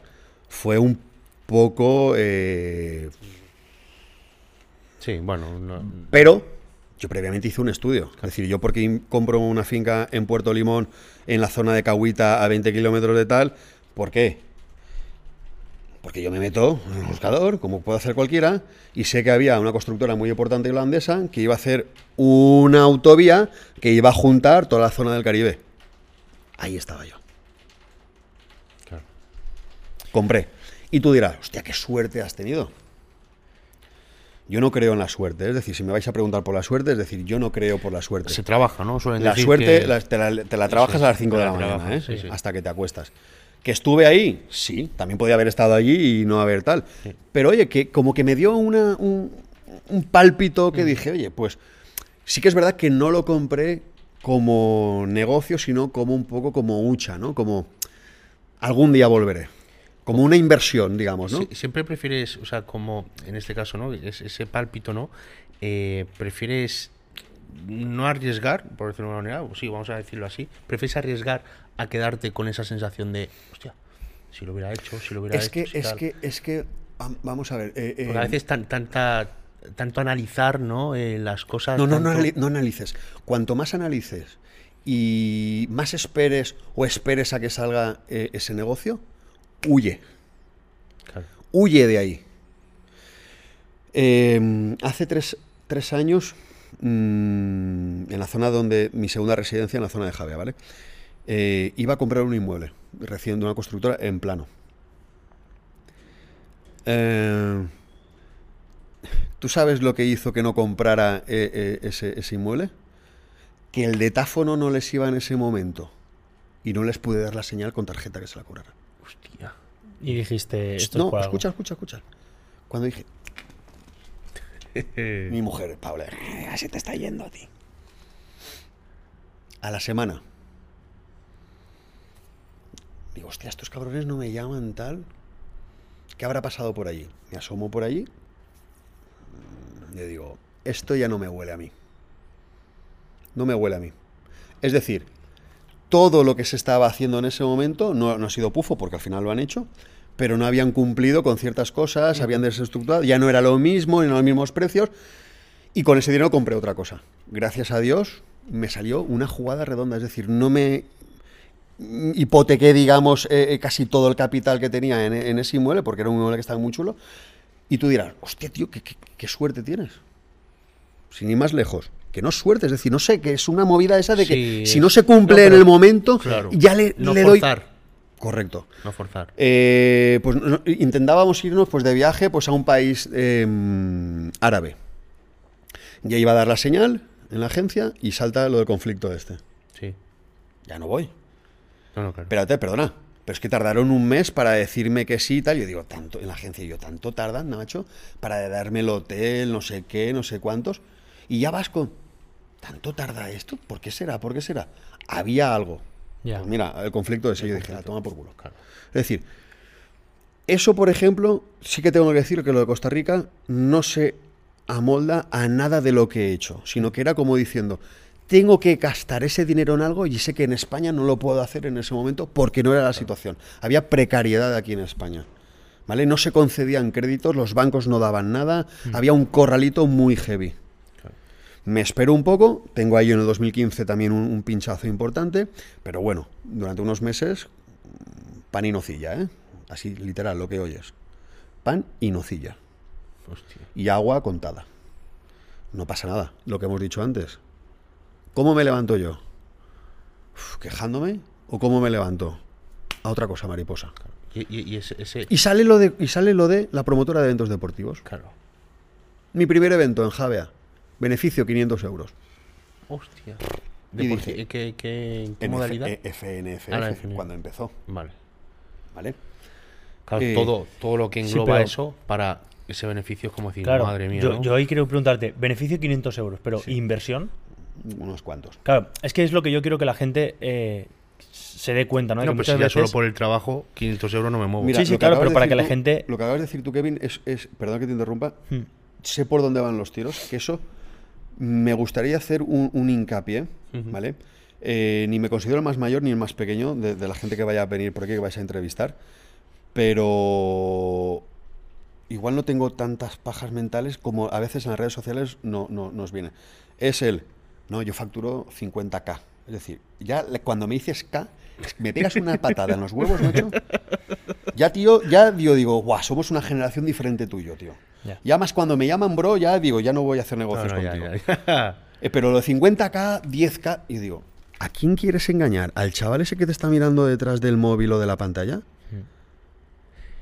fue un poco... eh, Sí, bueno, no- Pero yo previamente hice un estudio. Es decir, yo porque compro una finca en Puerto Limón, en la zona de Cahuita, a 20 kilómetros de tal, ¿por qué? Porque yo me meto en el buscador, como puede hacer cualquiera, y sé que había una constructora muy importante irlandesa que iba a hacer una autovía que iba a juntar toda la zona del Caribe. Ahí estaba yo. claro. Compré. Y tú dirás, hostia, qué suerte has tenido. Yo no creo en la suerte. Es decir, si me vais a preguntar por la suerte, es decir, yo no creo por la suerte. Se trabaja, ¿no? Suelen La decir suerte que- la- te, la, te la trabajas sí, a las 5 te de la mañana, ¿eh? sí, sí. hasta que te acuestas. ¿Que estuve ahí? Sí, también podía haber estado allí y no haber tal. Pero oye, que como que me dio una, un, un pálpito Mm. que dije, oye, pues sí que es verdad que no lo compré como negocio, sino como un poco como hucha, ¿no? Como algún día volveré. Como una inversión, digamos, ¿no? Sí, siempre prefieres, o sea, como en este caso, ¿no? Es- ese pálpito, ¿no? eh, prefieres no arriesgar, por decirlo de una manera, o sí, vamos a decirlo así, prefieres arriesgar a quedarte con esa sensación de, hostia, si lo hubiera hecho, si lo hubiera Es hecho. que, si es tal". que, es que, vam- vamos a ver. eh, Porque a eh, veces tan, tanta, tanto analizar, ¿no? Eh, las cosas. No, no, no, anali- no analices. Cuanto más analices y más esperes o esperes a que salga eh, ese negocio, huye. Claro. Huye de ahí. Eh, hace tres, tres años, mm, en la zona donde mi segunda residencia, en la zona de Javea, ¿vale? Eh, iba a comprar un inmueble recién de una constructora en plano. Eh, ¿Tú sabes lo que hizo que no comprara eh, eh, ese, ese inmueble? Que el detáfono no les iba en ese momento y no les pude dar la señal con tarjeta que se la cobrara. Hostia. Y dijiste, esto no, es escucha, escucha, escucha. Cuando dije, [LAUGHS] mi mujer, Paula, "Eh, así te está yendo a ti. A la semana. Digo, hostia, estos cabrones no me llaman tal. ¿Qué habrá pasado por allí? Me asomo por allí. Y digo, esto ya no me huele a mí. No me huele a mí. Es decir, todo lo que se estaba haciendo en ese momento no, no ha sido pufo, porque al final lo han hecho, pero no habían cumplido con ciertas cosas, habían desestructurado, ya no era lo mismo, no los mismos precios, y con ese dinero compré otra cosa. Gracias a Dios me salió una jugada redonda, es decir, no me hipotequé, digamos, eh, eh, casi todo el capital que tenía en, en ese inmueble, porque era un inmueble que estaba muy chulo, y tú dirás, hostia, tío, qué, qué- qué suerte tienes. Sin ir más lejos. Que no es suerte, es decir, no sé, que es una movida esa de que Sí, si no se cumple no, en el momento, Claro. ya le, no le doy... forzar. Correcto. No forzar. Eh, pues no- intentábamos irnos pues de viaje pues a un país eh, árabe. Ya iba a dar la señal en la agencia y salta lo del conflicto este. Sí. Ya no voy. No, no, claro. Espérate, perdona. Pero es que tardaron un mes para decirme que sí y tal. Yo digo, tanto, en la agencia, yo, tanto tardan, Nacho, para darme el hotel, no sé qué, no sé cuántos. Y ya vas con, ¿tanto tarda esto? ¿Por qué será? ¿Por qué será? Había algo. Pues mira, el conflicto ese, yo dije, la toma por culo. Claro. Es decir, eso, por ejemplo, sí que tengo que decir que lo de Costa Rica no se amolda a nada de lo que he hecho, sino que era como diciendo, tengo que gastar ese dinero en algo y sé que en España no lo puedo hacer en ese momento porque no era la situación. Había precariedad aquí en España. ¿Vale? No se concedían créditos, los bancos no daban nada, había un corralito muy heavy. Me espero un poco, tengo ahí en el 2015 también un, un pinchazo importante, pero bueno, durante unos meses, pan y nocilla, ¿eh? Así literal, lo que oyes. Pan y nocilla. Hostia. Y agua contada. No pasa nada, lo que hemos dicho antes. ¿Cómo me levanto yo? Uf, ¿Quejándome? ¿O cómo me levanto? A otra cosa, mariposa. Y, y- y ese, ese- Y sale lo de, y sale lo de la promotora de eventos deportivos. Claro. Mi primer evento en Javea. Beneficio 500 euros. Hostia. Y ¿De por dije, qué- qué, qué- en qué En modalidad? F- eh, FNF, Ah, FNF. cuando empezó. Vale. ¿Vale? Claro, Eh, todo, todo lo que sí, engloba pero- eso para ese beneficio es como decir, Claro, madre mía. yo, ¿no? yo ahí quiero preguntarte, beneficio 500 euros, pero inversión. Unos cuantos. Claro, es que es lo que yo quiero que la gente eh, se dé cuenta, ¿no? No, que pues si ya solo por el trabajo, 500 euros no me muevo. Mira, Sí, sí, claro, pero para que la gente- Lo que acabas de decir tú, Kevin, es, es- perdón que te interrumpa, Hmm. sé por dónde van los tiros, que eso me gustaría hacer un, un hincapié, ¿vale? Eh, ni me considero el más mayor ni el más pequeño de, de la gente que vaya a venir por aquí, que vais a entrevistar, pero igual no tengo tantas pajas mentales como a veces en las redes sociales no, no- nos viene. Es el, no, yo facturo 50k. Es decir, ya cuando me dices K, me pegas una patada en los huevos, macho. Ya, tío, ya digo, digo, guau, somos una generación diferente tuyo, tío. Ya. Ya más cuando me llaman bro, ya digo, ya no voy a hacer negocios no, contigo. ya, ya. [LAUGHS] Eh, pero lo de 50k, 10k, y digo, ¿a quién quieres engañar? ¿Al chaval ese que te está mirando detrás del móvil o de la pantalla?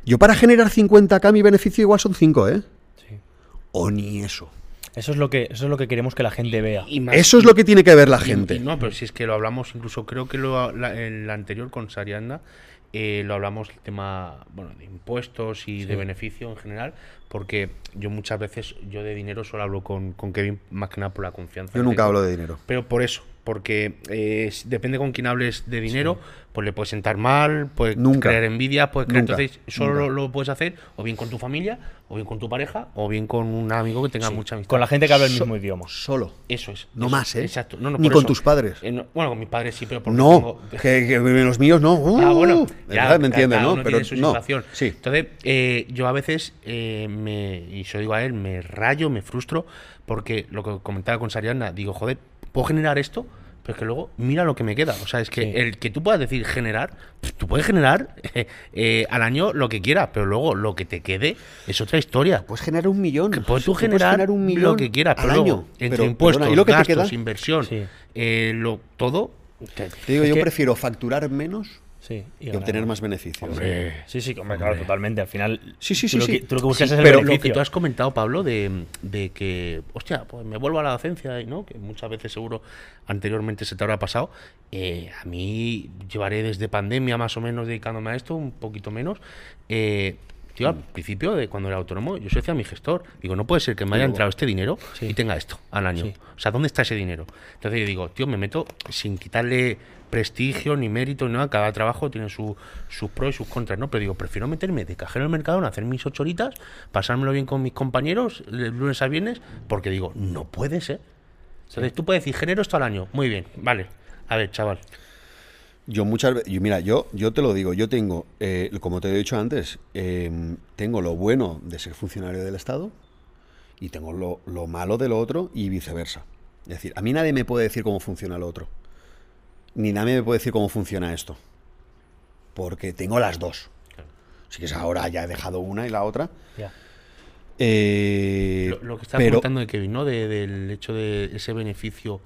Yo para generar 50k mi beneficio igual son 5, ¿eh? Sí. O ni eso. Eso es lo que eso es lo que queremos que la gente vea. Y más- Eso es lo que tiene que ver la y- gente. y no, pero si es que lo hablamos, incluso creo que lo, la, el anterior con Sarianda, eh, lo hablamos el tema bueno, de impuestos y de beneficio en general, porque yo muchas veces, yo de dinero solo hablo con, con Kevin más que nada por la confianza. Yo nunca tengo. hablo de dinero. Pero por eso, porque eh, depende con quién hables de dinero, pues le puedes sentar mal, puedes Nunca. crear envidia, puedes crear- Nunca. entonces solo Nunca. lo, lo puedes hacer o bien con tu familia, o bien con tu pareja, o bien con un amigo que tenga mucha amistad. Con la gente que habla el So- mismo idioma. Solo. Eso es. No eso- más, ¿eh? Exacto. No, no, Ni con eso. tus padres. Eh, no- bueno, con mis padres sí, pero porque No, tengo- que, que los míos no. Ah, Uh, bueno, ¿verdad? ya, me entiendes, cada ¿no? Pero su no. situación. Sí. Entonces, eh, yo a veces eh, me, y se lo digo a él, me rayo, me frustro, porque lo que comentaba con Sariana, digo, joder, puedo generar esto, pero es que luego mira lo que me queda. O sea, es que Sí. el que tú puedas decir generar, pues, tú puedes generar eh, [LAUGHS] eh, al año lo que quieras, pero luego lo que te quede es otra historia. Puedes generar un millón. Que puedes generar, un millón lo que quieras, al pero luego, año. entre Pero, impuestos, perdona, ¿y lo que te gastos, queda? inversión, Sí. eh, lo, todo. te- Te digo, Es yo que- prefiero facturar menos Sí, y obtener más. beneficios. Hombre. Sí, sí, hombre, claro, totalmente. Al final, Sí, sí, tú sí, lo sí. que- tú lo que buscas Sí, es el pero lo que tú has comentado, Pablo, de, de que, hostia, pues me vuelvo a la docencia, ¿no? Que muchas veces seguro anteriormente se te habrá pasado. Eh, a mí llevaré desde pandemia más o menos dedicándome a esto, un poquito menos. Eh, tío, al principio, de cuando era autónomo, yo se decía a mi gestor, digo, no puede ser que me haya entrado este dinero Sí. y tenga esto al año. Sí. O sea, ¿dónde está ese dinero? Entonces yo digo, tío, me meto sin quitarle prestigio ni mérito ni nada. Cada trabajo tiene su- sus pros y sus contras, ¿no? Pero digo, prefiero meterme de cajero en el mercado, hacer mis ocho horitas, pasármelo bien con mis compañeros de lunes a viernes, porque digo, no puede ser. Entonces tú puedes decir, genero esto al año. Muy bien, vale. A ver, chaval. Yo muchas veces, mira, yo, yo te lo digo, yo tengo, eh, como te he dicho antes, eh, tengo lo bueno de ser funcionario del Estado y tengo lo, lo malo de lo otro y viceversa. Es decir, a mí nadie me puede decir cómo funciona lo otro. Ni nadie me puede decir cómo funciona esto. Porque tengo las dos. Así que es ahora ya he dejado una y la otra. Ya. Eh, Lo, lo que estás pero- comentando de Kevin, ¿no? De- del hecho de ese beneficio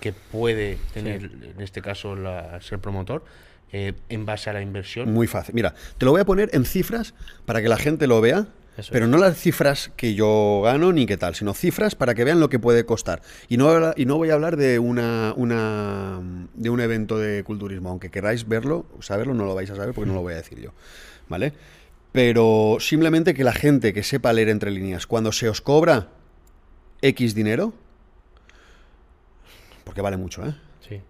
que puede tener, en este caso, la, ser promotor, eh, en base a la inversión. Muy fácil. Mira, te lo voy a poner en cifras para que la gente lo vea, Eso pero es. no las cifras que yo gano ni qué tal, sino cifras para que vean lo que puede costar. Y no, y no voy a hablar de una, una de un evento de culturismo, aunque queráis verlo, saberlo, no lo vais a saber porque no lo voy a decir yo. ¿Vale? Pero simplemente que la gente que sepa leer entre líneas, cuando se os cobra X dinero, porque vale mucho, ¿eh? Sí.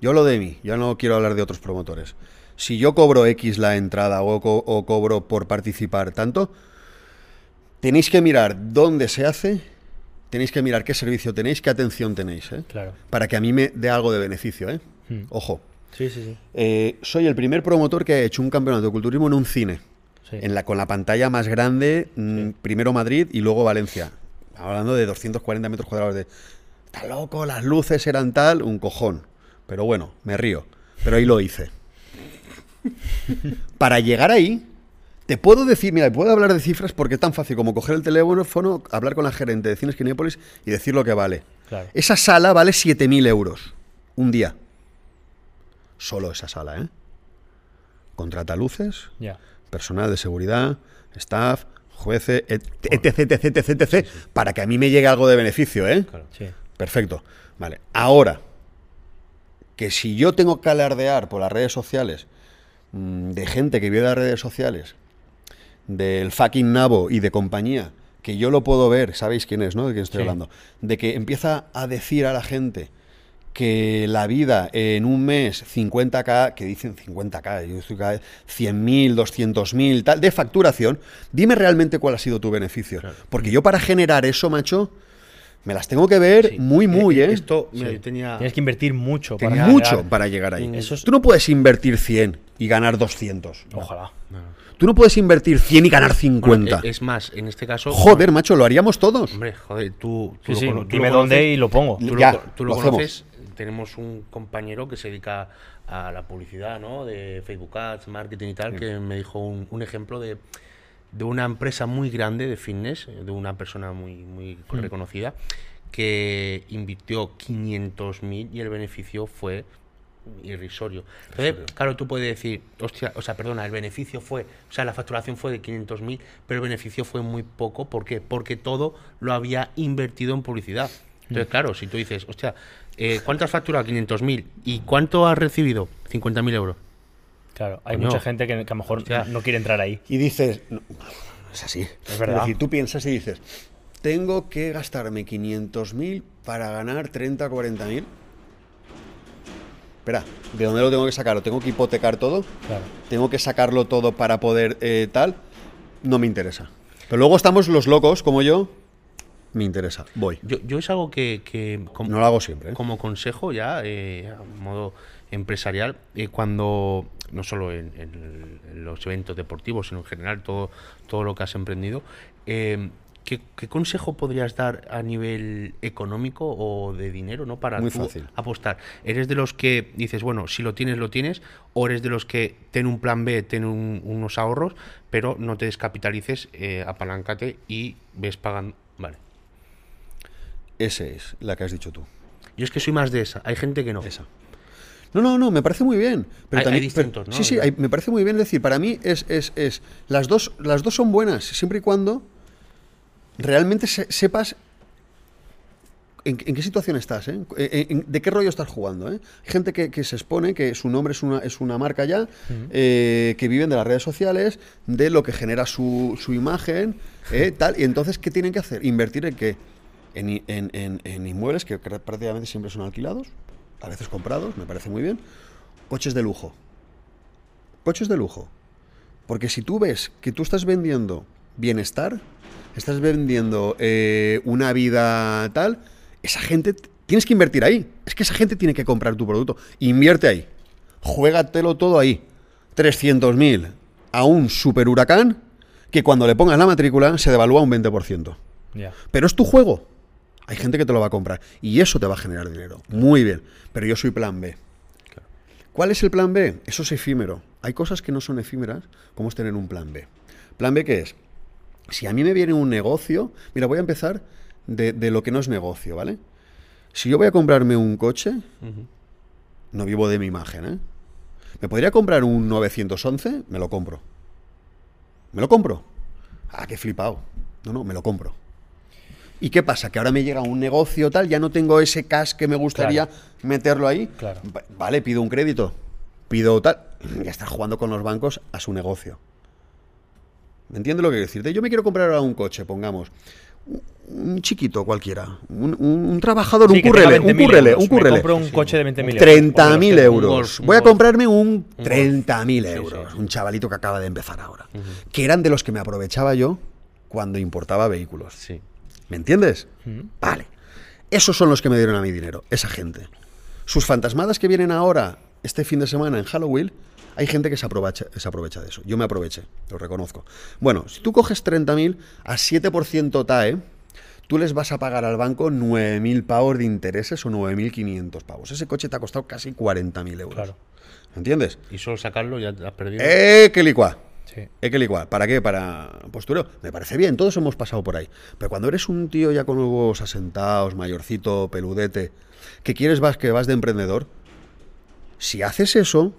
Yo lo de mí, yo no quiero hablar de otros promotores. Si yo cobro X la entrada o, co- o cobro por participar tanto, tenéis que mirar dónde se hace, tenéis que mirar qué servicio tenéis, qué atención tenéis, ¿eh? Claro. para que a mí me dé algo de beneficio. ¿eh? Hmm. Ojo, Sí, sí, sí. eh, soy el primer promotor que ha hecho un campeonato de culturismo en un cine, Sí. en la, con la pantalla más grande, mm, primero Madrid y luego Valencia. Hablando de 240 metros cuadrados de... Está loco, las luces eran tal, un cojón. Pero bueno, me río. Pero ahí lo hice. [LAUGHS] Para llegar ahí, te puedo decir, mira, puedo hablar de cifras porque es tan fácil como coger el teléfono, hablar con la gerente de Cines Kinépolis y decir lo que vale. Claro. Esa sala vale 7.000 euros un día. Solo esa sala, ¿eh? Contrata luces, personal de seguridad, staff, jueces, et- etc, etc, etc, etc, para que a mí me llegue algo de beneficio, ¿eh? Claro. Sí. Perfecto. Vale. Ahora, que si yo tengo que alardear por las redes sociales mm, de gente que vive de las redes sociales, del fucking nabo y de compañía, que yo lo puedo ver, sabéis quién es, ¿no? De quién estoy Sí. hablando, de que empieza a decir a la gente que la vida en un mes 50k, que dicen 50k, yo estoy cada vez 100.000, 200.000, tal, de facturación, dime realmente cuál ha sido tu beneficio. Porque yo para generar eso, macho, me las tengo que ver Sí. muy, muy, ¿eh? Esto, mira, Sí. yo tenía. Tienes que invertir mucho Tenía para mucho llegar. para llegar ahí. Eso es- Tú no puedes invertir 100 y ganar 200. Ojalá. Tú no puedes invertir 100 y ganar Bueno, 50. e- es más, en este caso. Joder, macho, lo haríamos todos. Hombre, joder, tú, tú Sí, sí, lo, cono- tú dime lo dónde y lo pongo. Tú, Ya, lo, tú lo lo hacemos. conoces. Tenemos un compañero que se dedica a la publicidad, ¿no? De Facebook Ads, marketing y tal, que me dijo un, un ejemplo de, de una empresa muy grande de fitness, de una persona muy, muy Mm. reconocida, que invirtió 500.000 y el beneficio fue irrisorio. Entonces, claro, tú puedes decir, hostia, o sea, perdona, el beneficio fue, o sea, la facturación fue de 500.000, pero el beneficio fue muy poco. ¿Por qué? Porque todo lo había invertido en publicidad. Entonces, claro, si tú dices, hostia, eh, ¿cuánto has facturado? 500.000. ¿Y cuánto has recibido? 50.000 euros. Claro, hay mucha gente que, que a lo mejor Hostia. no quiere entrar ahí. Y dices, no, es así. Es verdad. decir, tú piensas y dices, tengo que gastarme 500.000 para ganar 30 o 40.000. espera, ¿de dónde lo tengo que sacar? ¿Lo tengo que hipotecar todo? Claro. ¿Tengo que sacarlo todo para poder eh, tal? No me interesa. Pero luego estamos los locos, como yo, me interesa, voy. Yo, yo es algo que, que como, No lo hago siempre. ¿eh? como consejo ya, eh, a modo empresarial, eh, cuando, no solo en, en- los eventos deportivos, sino en general todo, todo lo que has emprendido, ¿qué, qué consejo podrías dar a nivel económico o de dinero ¿no? para Muy tú fácil. apostar? ¿Eres de los que dices, bueno, si lo tienes, lo tienes? ¿O eres de los que ten un plan B, ten un- unos ahorros, pero no te descapitalices, eh, apalancate y ves pagando? Vale. Ese es la que has dicho tú. Yo es que soy más de esa. Hay gente que no. Esa. No, no, no, me parece muy bien. Pero Hay- hay también, distintos, pero- ¿no? Sí, sí, hay- me parece muy bien decir, para mí es, es, es las, dos, las dos son buenas, siempre y cuando realmente se- sepas en, en qué situación estás, ¿eh? En- en- de qué rollo estás jugando. ¿eh? Hay gente que, que se expone, que su nombre es una, es una marca ya, eh, que viven de las redes sociales, de lo que genera su, su imagen, ¿eh? [LAUGHS] tal, y entonces, ¿qué tienen que hacer? Invertir en qué? En, i- en- en- en inmuebles que prácticamente siempre son alquilados, a veces comprados, me parece muy bien. Coches de lujo. Coches de lujo. Porque si tú ves que tú estás vendiendo bienestar, estás vendiendo eh, una vida tal, esa gente, tienes que invertir ahí. Es que esa gente tiene que comprar tu producto. Invierte ahí. Juégatelo todo ahí. 300.000 a un super huracán que cuando le pongas la matrícula se devalúa un 20%. Ya. Pero es tu juego. Hay gente que te lo va a comprar. Y eso te va a generar dinero. Muy bien. Pero yo soy plan B. ¿Cuál es el plan B? Eso es efímero. Hay cosas que no son efímeras, como es tener un plan B. ¿Plan B qué es? Si a mí me viene un negocio, mira, voy a empezar de, de lo que no es negocio, ¿vale? Si yo voy a comprarme un coche, no vivo de mi imagen, ¿eh? ¿Me podría comprar un 911? Me lo compro. ¿Me lo compro? Ah, qué flipado. No, no, me lo compro. ¿Y qué pasa? Que ahora me llega un negocio tal, ya no tengo ese cash que me gustaría meterlo ahí. Claro. Va- Vale, pido un crédito. Pido tal. Ya está jugando con los bancos a su negocio. ¿Me entiendes lo que quiero decirte? Yo me quiero comprar ahora un coche, pongamos. Un, un chiquito cualquiera. Un, un- un trabajador, Sí, un currele, un 20.000 currele, euros. un Me currele. compro un coche de 20.000 euros. 30.000 Un euros. Voy a comprarme un Un Golf. 30.000 Sí, euros. sí. Un chavalito que acaba de empezar ahora. Que eran de los que me aprovechaba yo cuando importaba vehículos. Sí. ¿Me entiendes? Vale. Esos son los que me dieron a mi dinero, esa gente. Sus fantasmadas que vienen ahora, este fin de semana en Halloween, hay gente que se aprovecha, se aprovecha de eso. Yo me aproveché, lo reconozco. Bueno, si tú coges 30.000 a 7% TAE, tú les vas a pagar al banco 9.000 pavos de intereses o 9.500 pavos. Ese coche te ha costado casi 40.000 euros. Claro. ¿Entiendes? Y solo sacarlo ya has perdido. ¡Eh, qué licua! Sí. Hay que licuar. ¿Para qué? Para postureo. Me parece bien, todos hemos pasado por ahí. Pero cuando eres un tío ya con huevos asentados, mayorcito, peludete, que quieres vas, que vas de emprendedor, si haces eso,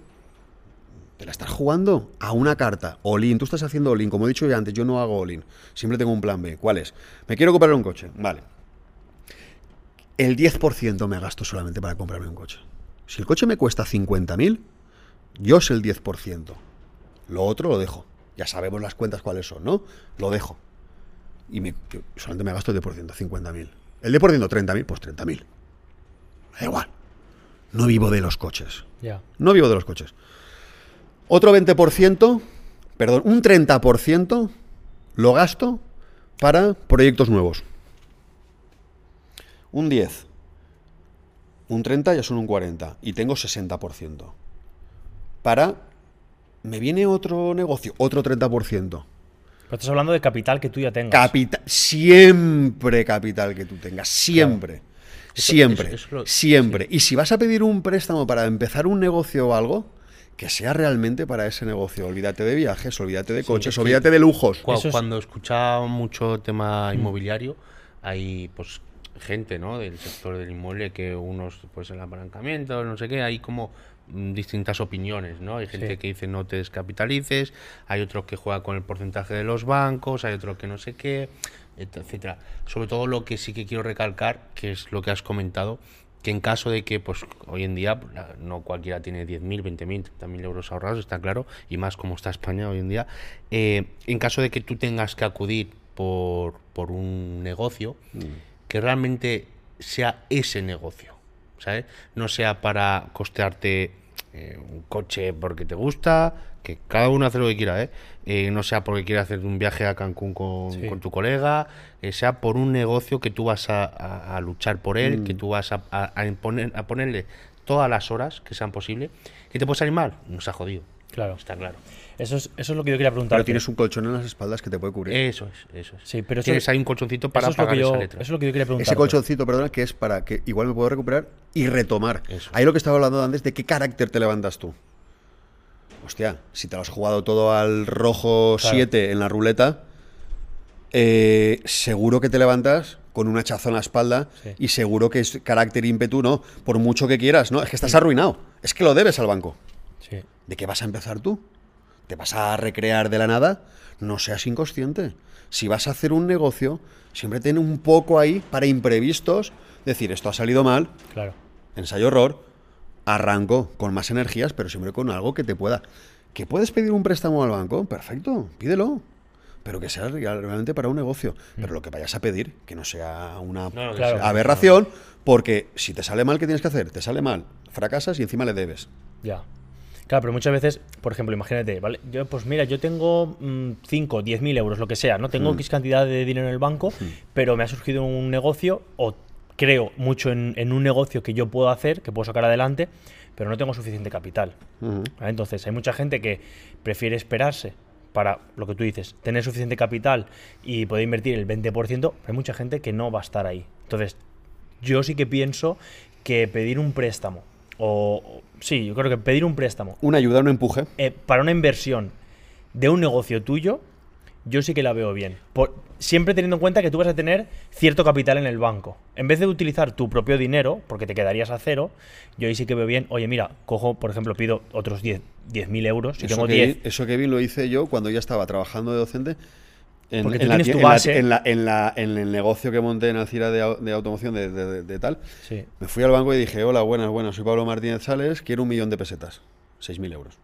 te la estás jugando a una carta. All-in. Tú estás haciendo all-in. Como he dicho ya antes, yo no hago all-in. Siempre tengo un plan B. ¿Cuál es? Me quiero comprar un coche. Vale. El 10% me gasto solamente para comprarme un coche. Si el coche me cuesta 50.000, yo es el 10%. Lo otro lo dejo. Ya sabemos las cuentas cuáles son, ¿no? Lo dejo. Y me, solamente me gasto el 10%, 50.000. El 10%, 30.000, pues 30.000. Da igual. No vivo de los coches. Ya. No vivo de los coches. Otro 20%, perdón, un 30% lo gasto para proyectos nuevos. Un 10. Un 30 ya son un 40. Y tengo 60%. Para... Me viene otro negocio, otro 30%. Pero estás hablando de capital que tú ya tengas. Capital, siempre capital que tú tengas, siempre. Eso- siempre, eso- eso lo- siempre. Y si vas a pedir un préstamo para empezar un negocio o algo, que sea realmente para ese negocio. Olvídate de viajes, olvídate de coches, es que- olvídate de lujos. Cu- Eso es- Cuando escuchaba mucho tema inmobiliario, hay pues gente, ¿no? Del sector del inmueble que unos, pues el apalancamiento, no sé qué, hay como mm, distintas opiniones, ¿no? Hay gente Sí. que dice no te descapitalices, hay otro que juega con el porcentaje de los bancos, hay otro que no sé qué, et- etcétera. Sobre todo lo que sí que quiero recalcar, que es lo que has comentado, que en caso de que, pues hoy en día, pues, no cualquiera tiene 10.000, 20.000, 30.000 euros ahorrados, está claro, y más como está España hoy en día, eh, en caso de que tú tengas que acudir por, por un negocio, que realmente sea ese negocio, ¿sabes? No sea para costearte eh, un coche porque te gusta, que cada uno hace lo que quiera, ¿eh? Eh, no sea porque quiera hacer un viaje a Cancún con, Sí. con tu colega, eh, sea por un negocio que tú vas a, a- a luchar por él, que tú vas a, a- a imponer- a ponerle todas las horas que sean posibles, que te puede salir mal, nos ha jodido, Claro. está claro. Eso es, eso es lo que yo quería preguntar. Pero tienes un colchón en las espaldas que te puede cubrir. Eso es, eso es. Sí, pero eso- Tienes ahí un colchoncito para eso es, pagar yo, esa eso letra. es lo que yo quería preguntar. Ese colchoncito, perdona, que es para que igual me puedo recuperar y retomar. Eso. Ahí lo que estaba hablando antes de qué carácter te levantas tú. Hostia, si te lo has jugado todo al rojo Claro. 7 en la ruleta, eh, seguro que te levantas con un hachazo en la espalda Sí. y seguro que es carácter ímpetu, no, por mucho que quieras, no, es que estás arruinado, es que lo debes al banco. Sí. ¿De qué vas a empezar tú? ¿Te vas a recrear de la nada? No seas inconsciente. Si vas a hacer un negocio, siempre ten un poco ahí para imprevistos, decir, esto ha salido mal, Claro. ensayo error, arranco con más energías, pero siempre con algo que te pueda. ¿Que puedes pedir un préstamo al banco? Perfecto, pídelo. Pero que sea real- realmente para un negocio. Pero lo que vayas a pedir, que no sea una No, Claro. aberración, porque si te sale mal, ¿qué tienes que hacer? Te sale mal, fracasas y encima le debes. Ya. Claro, pero muchas veces, por ejemplo, imagínate, ¿vale? Yo, pues mira, yo tengo 5, 10 mil euros, lo que sea, ¿no? Tengo X cantidad de dinero en el banco, pero me ha surgido un negocio, o creo mucho en, en un negocio que yo puedo hacer, que puedo sacar adelante, pero no tengo suficiente capital. Entonces, hay mucha gente que prefiere esperarse para lo que tú dices, tener suficiente capital y poder invertir el 20%, pero hay mucha gente que no va a estar ahí. Entonces, yo sí que pienso que pedir un préstamo, o o- sí, yo creo que pedir un préstamo Una ayuda, un empuje. eh, para una inversión de un negocio tuyo, yo sí que la veo bien. Por- siempre teniendo en cuenta que tú vas a tener cierto capital en el banco. En vez de utilizar tu propio dinero, porque te quedarías a cero, yo ahí sí que veo bien, oye, mira, cojo, por ejemplo, pido otros 10 10.000 euros, si eso, tengo que, 10, eso que bien lo hice yo cuando ya estaba trabajando de docente. En, Porque tú en la tienes tu en la- base. En, la- en la- en el negocio que monté en Alcira de, de automoción de, de- de- tal, sí, me fui al banco y dije, hola, buenas, buenas, soy Pablo Martínez Sales, quiero un millón de pesetas. 6.000 euros.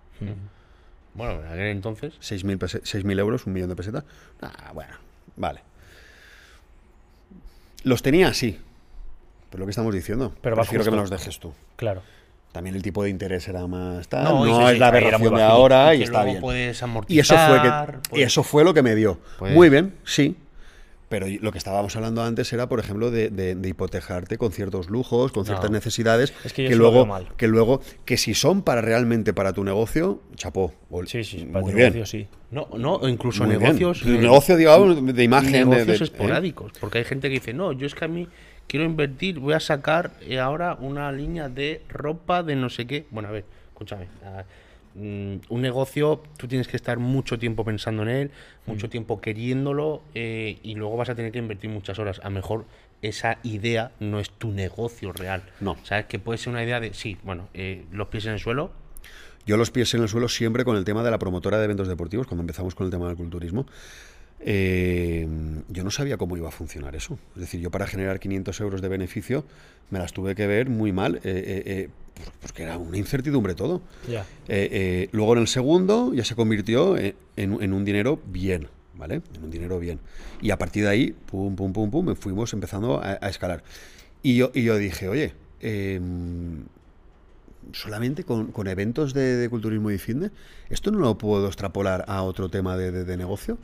Bueno, en aquel entonces. 6.000 pese- 6.000 euros, un millón de pesetas. Ah, bueno, vale. Los tenía así. Pero lo que estamos diciendo. Pero Prefiero que me los dejes tú. claro. También el tipo de interés era más tal. No, es la aberración de ahora y, está bien. puedes Y eso fue que puedes- eso fue lo que me dio. Pues- Muy bien, sí. Pero lo que estábamos hablando antes era, por ejemplo, de, de, de hipotecarte con ciertos lujos, con ciertas No. necesidades, Es que yo que luego, mal. que luego, que si son para realmente para tu negocio, chapó. Sí, sí, para muy tu bien. negocio sí. No, no, incluso Muy negocios. Eh, negocio, digamos, de imagen. negocios de- ¿eh? esporádicos. Porque hay gente que dice, no, yo es que a mí quiero invertir, voy a sacar eh, ahora una línea de ropa de no sé qué. Bueno, a ver, escúchame. mm, un negocio, tú tienes que estar mucho tiempo pensando en él, mucho tiempo queriéndolo eh, y luego vas a tener que invertir muchas horas. A lo mejor esa idea no es tu negocio real. No. ¿Sabes? Que puede ser una idea de, sí, bueno, eh, los pies en el suelo, Yo los pies en el suelo siempre con el tema de la promotora de eventos deportivos, cuando empezamos con el tema del culturismo. Eh, yo no sabía cómo iba a funcionar eso. Es decir, yo para generar 500 euros de beneficio me las tuve que ver muy mal, eh, eh, eh, por- porque era una incertidumbre todo. Ya. Eh, eh, luego en el segundo ya se convirtió en, en un- en un dinero bien, ¿vale? En un dinero bien. Y a partir de ahí, pum, pum, pum, pum, fuimos empezando a, a escalar. Y yo, y yo dije, oye, em, solamente con, con eventos de, de culturismo y fitness, ¿esto no lo puedo extrapolar a otro tema de, de- de negocio?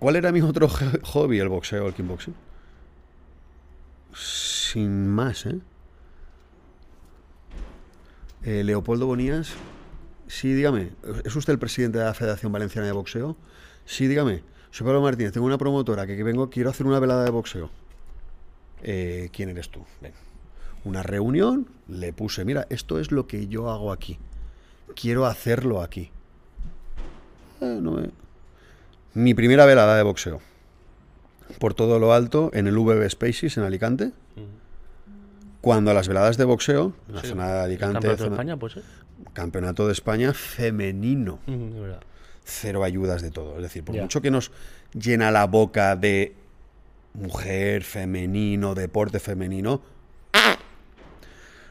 ¿Cuál era mi otro hobby? El boxeo, el kickboxing. Sin más, ¿eh? Eh, Leopoldo Bonías, sí, dígame, ¿es usted el presidente de la Federación Valenciana de Boxeo? Sí, dígame, soy Pablo Martínez, tengo una promotora que, vengo, quiero hacer una velada de boxeo. Eh, ¿Quién eres tú? Una reunión, le puse, mira, esto es lo que yo hago aquí. Quiero hacerlo aquí. Eh, no me- Mi primera velada de boxeo. Por todo lo alto, en el VB Spaces en Alicante. Cuando las veladas de boxeo, en la Sí, zona de Alicante, campeonato de España, pues. ¿eh? campeonato de España femenino. De verdad. Cero ayudas de todo. Es decir, por mucho que nos llena la boca de mujer, femenino, deporte femenino,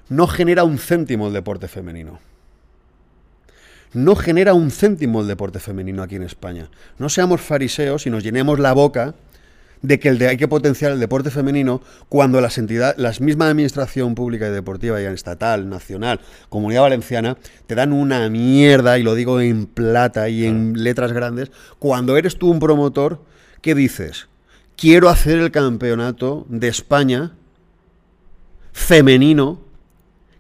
no genera un céntimo el deporte femenino. No genera un céntimo el deporte femenino aquí en España. No seamos fariseos y nos llenemos la boca de que el de, hay que potenciar el deporte femenino cuando las entidades, las misma administración pública y deportiva, ya estatal, nacional, comunidad valenciana, te dan una mierda, y lo digo en plata y en letras grandes, cuando eres tú un promotor que dices, quiero hacer el campeonato de España femenino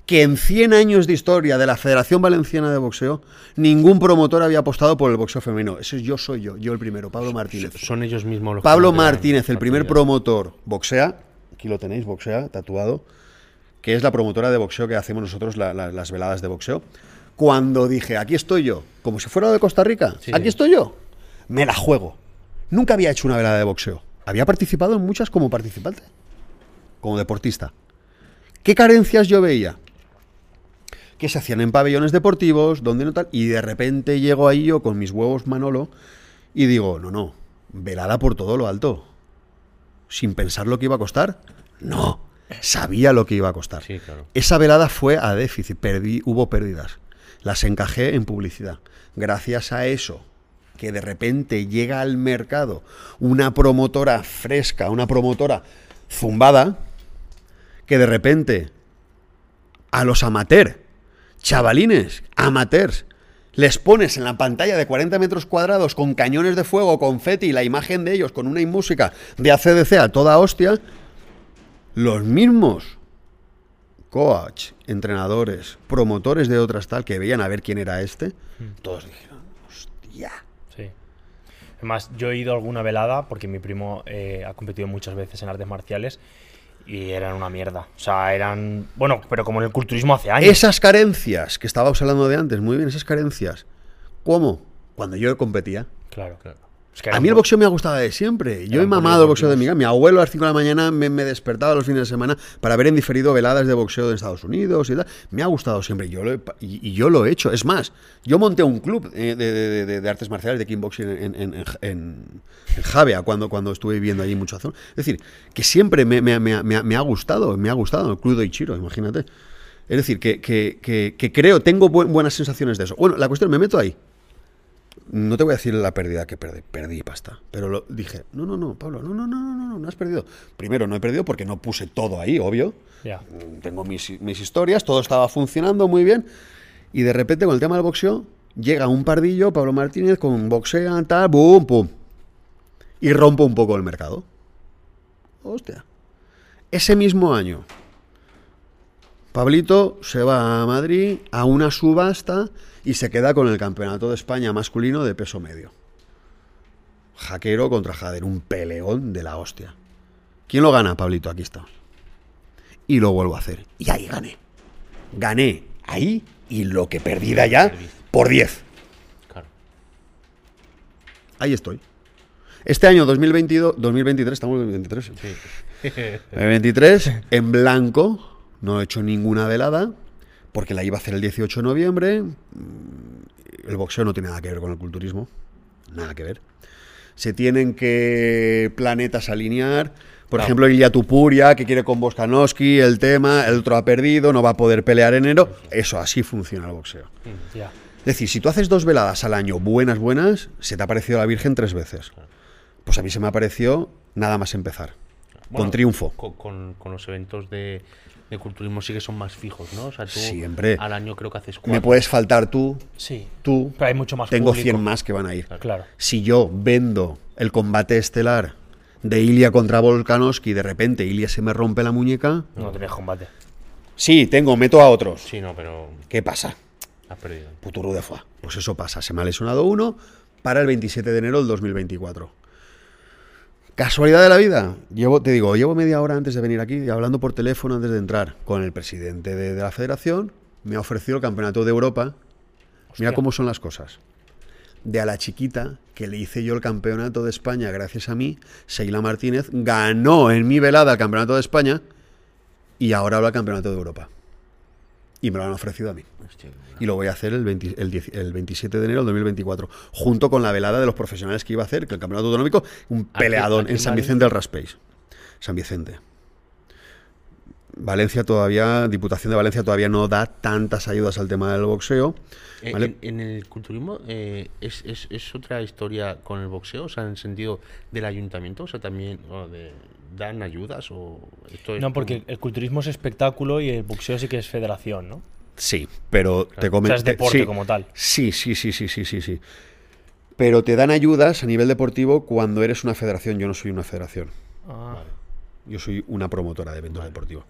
que en 100 años de historia de la Federación Valenciana de Boxeo, ningún promotor había apostado por el boxeo femenino. Ese yo soy yo, yo el primero, Pablo Martínez. Son ellos mismos los Pablo Martínez, el primer promotor, boxea, aquí lo tenéis, boxea, tatuado, que es la promotora de boxeo que hacemos nosotros, la- la- las veladas de boxeo. Cuando dije, aquí estoy yo, como si fuera de Costa Rica, Sí, aquí estoy yo, me la juego. Nunca había hecho una velada de boxeo. Había participado en muchas como participante, como deportista. ¿Qué carencias yo veía? Que se hacían en pabellones deportivos, donde no tal, y de repente llego ahí yo con mis huevos Manolo y digo, no, no, velada por todo lo alto. Sin pensar lo que iba a costar. No, sabía lo que iba a costar. Sí, claro. Esa velada fue a déficit, perdí, hubo pérdidas. Las encajé en publicidad. Gracias a eso, que de repente llega al mercado una promotora fresca, una promotora zumbada, que de repente a los amateurs, chavalines, amateurs, les pones en la pantalla de 40 metros cuadrados con cañones de fuego, confeti y la imagen de ellos con una música de ACDC a toda hostia, los mismos coach, entrenadores, promotores de otras tal que veían a ver quién era este, todos dijeron, hostia. Sí. Además, yo he ido a alguna velada porque mi primo eh, ha competido muchas veces en artes marciales y eran una mierda. O sea, eran. Bueno, pero como en el culturismo hace años. Esas carencias que estábamos hablando de antes, muy bien, esas carencias. ¿Cómo? Cuando yo competía. Claro. Claro. Es que A mí el boxeo me ha gustado de siempre. Yo he mamado el boxeo de mi. Mi abuelo a las 5 de la mañana me, me despertaba los fines de semana para ver en diferido veladas de boxeo de Estados Unidos y tal. Me ha gustado siempre. Yo lo he pa- y, y yo lo he hecho. Es más, yo monté un club eh, de, de- de- de artes marciales, de kickboxing en, en, en, en- en Javea cuando, cuando estuve viviendo allí mucho zona. Es decir, que siempre me, me- me- me- me ha gustado. Me ha gustado el club de Ichiro, imagínate. Es decir, que, que- que- que creo, tengo bu- buenas sensaciones de eso. Bueno, la cuestión, me meto ahí. No te voy a decir la pérdida que perdí, perdí pasta. Pero lo dije, no, no, no, Pablo, no, no, no, no, no, no has perdido. Primero, no he perdido porque no puse todo ahí, obvio. Ya. Mm, Tengo mis, mis historias, todo estaba funcionando muy bien. Y de repente, con el tema del boxeo, llega un pardillo, Pablo Martínez, con boxea, tal, boom, pum. Y rompo un poco el mercado. Hostia. Ese mismo año, Pablito se va a Madrid a una subasta y se queda con el campeonato de España masculino de peso medio. Jaquero contra Jader, un peleón de la hostia. ¿Quién lo gana, Pablito? Aquí está. Y lo vuelvo a hacer. Y ahí gané. Gané ahí y lo que perdí de allá por 10. Claro. Ahí estoy. Este año 2022, 2023, estamos en 2023. Sí. [LAUGHS] 2023, en blanco, no he hecho ninguna velada, porque la iba a hacer el 18 de noviembre. Mm, El boxeo no tiene nada que ver con el culturismo, nada que ver. Se tienen que planetas alinear. Por Claro. ejemplo, Ilya Tupuria, que quiere con Boskanowski, el tema, el otro ha perdido, no va a poder pelear en enero. Eso, así funciona el boxeo. Ya. Es decir, si tú haces dos veladas al año buenas, buenas, se te ha aparecido la Virgen tres veces. Pues a mí se me apareció nada más empezar. Bueno, con triunfo. Con, con- con los eventos de, de culturismo sí que son más fijos, ¿no? O sea, tú Siempre. al año creo que haces Me cuatro. puedes faltar tú, Sí. tú. Pero hay mucho más Tengo público. 100 más que van a ir. Claro. Si yo vendo el combate estelar de Ilia contra Volkanovski y de repente Ilia se me rompe la muñeca, No tenés combate. sí, tengo, meto a otros. Sí, no, pero ¿Qué pasa? has perdido. Puturu de foie. Pues eso pasa. Se me ha lesionado uno para el 27 de enero del 2024. Casualidad de la vida. Llevo, te digo, llevo media hora antes de venir aquí, hablando por teléfono antes de entrar con el presidente de, de la federación. Me ha ofrecido el campeonato de Europa. Mira cómo son las cosas. De a la chiquita, que le hice yo el campeonato de España gracias a mí, Sheila Martínez, ganó en mi velada el campeonato de España y ahora habla el campeonato de Europa. Y me lo han ofrecido a mí. Hostia, Y lo voy a hacer el, 20 el 10 el 27 de enero del 2024, junto con la velada de los profesionales que iba a hacer, que el campeonato autonómico, un peleadón aquí en en San. Vicente del Raspeig. San Vicente. Valencia todavía, Diputación de Valencia todavía no da tantas ayudas al tema del boxeo. Eh, ¿vale? En, en el culturismo eh, es, es, es otra historia con el boxeo, o sea, en el sentido del ayuntamiento, o sea, también o de, dan ayudas o esto es No, porque el culturismo es espectáculo y el boxeo sí que es federación, ¿no? Sí, pero te O sea, comento. es deporte como tal. Sí, sí, sí, sí, sí, sí, sí. Pero te dan ayudas a nivel deportivo cuando eres una federación. Yo no soy una federación. Ah, Yo soy una promotora de eventos deportivos.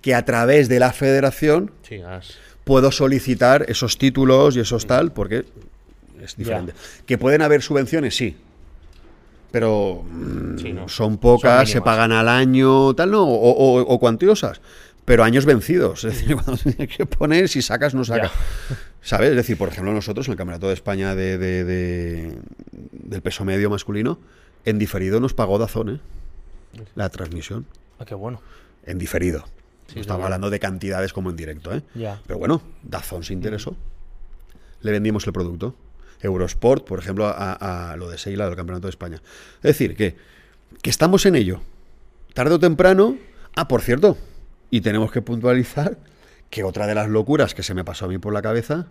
Que a través de la federación Sí, has- puedo solicitar esos títulos y esos tal, porque es diferente. Que pueden haber subvenciones, sí. Pero mm, Sí, no. son pocas, Son se pagan al año, tal, ¿no? O, o- o cuantiosas. Pero años vencidos. [LAUGHS] Es decir, cuando tienes que poner, si sacas, no sacas. ¿Sabes? Es decir, por ejemplo, nosotros en el Campeonato de España de, de- de- del peso medio masculino, en diferido nos pagó Dazón, ¿eh? La transmisión. ah, qué bueno. En diferido. Sí, no estamos hablando de cantidades como en directo, ¿eh? Ya. Pero bueno, Dazón se interesó. Le vendimos el producto. Eurosport, por ejemplo, a, a lo de Seila del Campeonato de España. Es decir, que, que estamos en ello. Tarde o temprano. Ah, por cierto, y tenemos que puntualizar que otra de las locuras que se me pasó a mí por la cabeza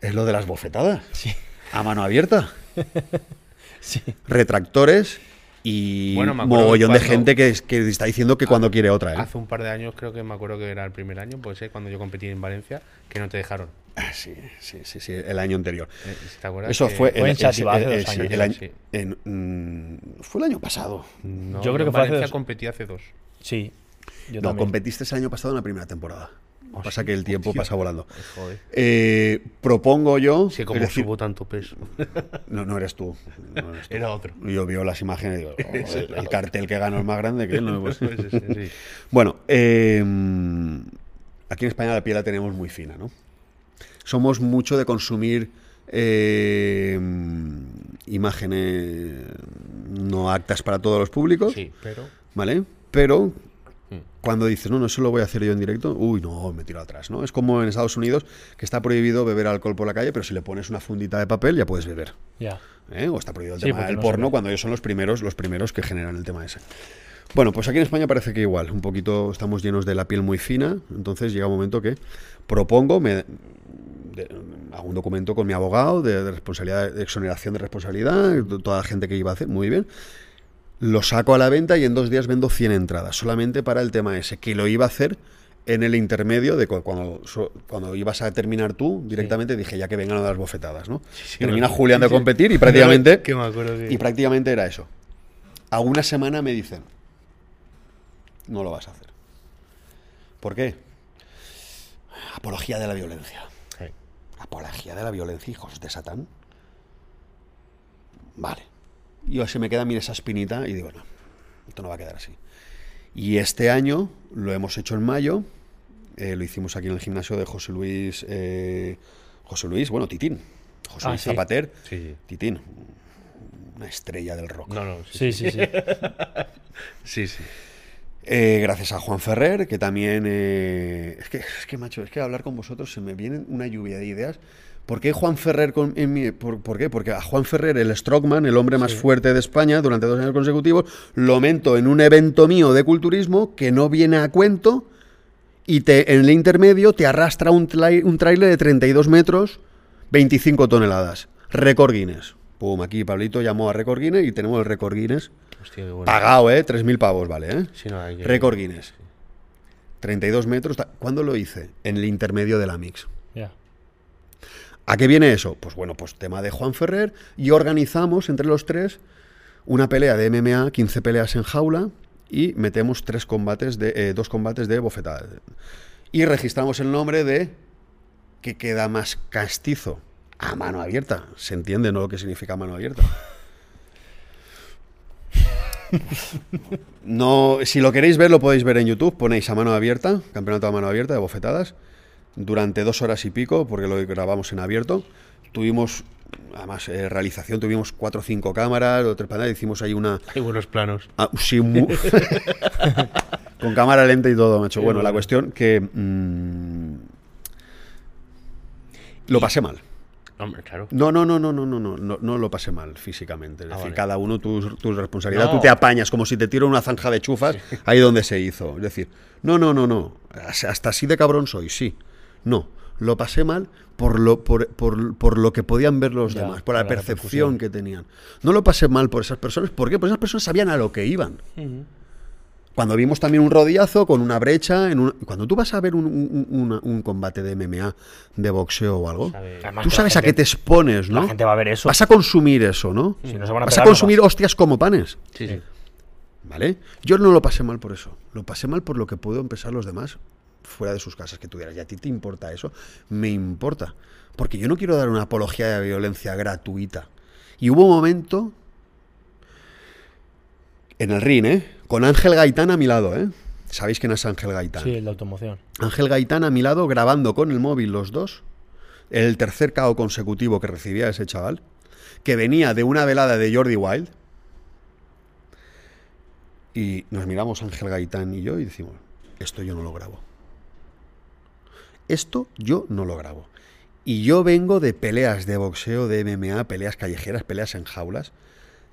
es lo de las bofetadas. Sí. A mano abierta. [LAUGHS] Sí. Retractores y Bueno, me mogollón de gente que, es- que está diciendo que cuando quiere otra. ¿eh? Hace un par de años, creo que me acuerdo que era el primer año, puede ser, cuando yo competí en Valencia, que no te dejaron. Ah, Sí, sí, sí, sí, el año anterior. Eh, ¿Te acuerdas? Eso fue, ese- eh, el fue el año pasado. No, Yo creo que fue hace Valencia dos. competí hace dos. Sí. Yo no, también. competiste el año pasado en la primera temporada. Oh, Pasa sí. que el tiempo pasa volando. Joder. Eh, propongo yo. Sí, es como decir, subo tanto peso. [LAUGHS] no, no eres tú. no eres tú. Era otro. Yo veo las imágenes y digo, [LAUGHS] "Oh, el, el cartel que ganó es más grande que él. ¿no? [LAUGHS] Pues- Sí, sí, sí. Bueno, eh, aquí en España la piel la tenemos muy fina, ¿no? Somos mucho de consumir eh, imágenes no actas para todos los públicos, Sí, pero ¿vale? Pero Mm. cuando dices, no, no, eso lo voy a hacer yo en directo, uy, no, me tiro atrás, ¿no? Es como en Estados Unidos, que está prohibido beber alcohol por la calle, pero si le pones una fundita de papel ya puedes beber. Ya. ¿eh? O está prohibido el Sí, tema del no porno cuando ellos son los primeros, los primeros que generan el tema ese. Bueno, pues aquí en España parece que igual, un poquito estamos llenos de la piel muy fina, entonces llega un momento que propongo, me, de- hago un documento con mi abogado de, de responsabilidad, de exoneración de responsabilidad, toda la gente que iba a hacer, muy bien. Lo saco a la venta y en dos días vendo 100 entradas, solamente para el tema ese, que lo iba a hacer en el intermedio de cu- cuando, cuando ibas a terminar tú, directamente dije, ya que vengan de las bofetadas, ¿no? sí, Termina me- Julián de sí. competir y [LAUGHS] prácticamente... que me acuerdo que... Y prácticamente era eso. A una semana me dicen, no lo vas a hacer. ¿Por qué? Apología de la violencia. Apología de la violencia, hijos de Satán. Vale. Y se me queda, mira, esa espinita y digo, no, esto no va a quedar así. Y este año lo hemos hecho en mayo, eh, lo hicimos aquí en el gimnasio de José Luis, eh, José Luis, bueno, Titín, José Ah, Luis sí. Zapater, Sí, sí. Titín, una estrella del rock. No, no, sí, Sí, sí, sí. sí, [LAUGHS] sí. Eh, gracias a Juan Ferrer, que también... eh, es, que, es que, macho, es que hablar con vosotros se me viene una lluvia de ideas. ¿Por qué Juan Ferrer con- en mi- por, por qué? Porque a Juan Ferrer, el Strongman, el hombre más fuerte de España, durante dos años consecutivos, lo mento en un evento mío de culturismo que no viene a cuento y te, en el intermedio te arrastra un, trai- un trailer de 32 metros, 25 toneladas. Récord Guinness. Pum, aquí Pablito llamó a Récord Guinness y tenemos el Récord Guinness Hostia, qué bueno. pagado, ¿eh? 3.000 pavos, vale, ¿eh? Sí, no, hay que- Récord Guinness. 32 metros. ¿Cuándo lo hice? En el intermedio de la Mix. ¿A qué viene eso? Pues bueno, pues tema de Juan Ferrer y organizamos entre los tres una pelea de MMA, 15 peleas en jaula y metemos tres combates de, eh, dos combates de bofetadas. Y registramos el nombre de que queda más castizo a mano abierta. ¿Se entiende no lo que significa mano abierta? No, si lo queréis ver, lo podéis ver en YouTube. Ponéis a mano abierta, campeonato a mano abierta de bofetadas, durante dos horas y pico, porque lo grabamos en abierto. Tuvimos, además, eh, realización, tuvimos cuatro o cinco cámaras, o tres pantallas, hicimos ahí una. Hay buenos planos. ah, sí, mu- [LAUGHS] con cámara lenta y todo, macho. Bueno, la cuestión que. mm, lo pasé mal. Hombre, claro. No, no, no, no, no, no, no, no, no lo pasé mal físicamente. Es Ah, decir, vale. cada uno tu, tu responsabilidad, No. tú te apañas como si te tiro una zanja de chufas ahí donde se hizo. Es decir, no, no, no, no, hasta así de cabrón soy, sí. No, lo pasé mal por lo, por, por- por lo que podían ver los Ya, demás, por la la percepción que tenían. No lo pasé mal por esas personas, ¿por qué? Porque esas personas sabían a lo que iban. Cuando vimos también un rodillazo con una brecha, en un- cuando tú vas a ver un, un- una- un combate de MMA, de boxeo o algo, Además tú sabes a qué te expones, ¿no? La gente va a ver eso. Vas a consumir eso, ¿no? Si no se van a Vas a pegar, consumir vas. hostias como panes, Sí, sí. ¿vale? Yo no lo pasé mal por eso. Lo pasé mal por lo que puedo empezar los demás fuera de sus casas. Que tú dirás, ¿y a ti te importa eso? Me importa. Porque yo no quiero dar una apología de violencia gratuita. Y hubo un momento en el ring, ¿eh? Con Ángel Gaitán a mi lado, ¿eh? ¿Sabéis quién es Ángel Gaitán? Sí, el de automoción. Ángel Gaitán a mi lado grabando con el móvil los dos. El tercer KO consecutivo que recibía ese chaval. Que venía de una velada de Jordi Wild. Y nos miramos Ángel Gaitán y yo y decimos, esto yo no lo grabo. Esto yo no lo grabo. Y yo vengo de peleas de boxeo, de MMA, peleas callejeras, peleas en jaulas,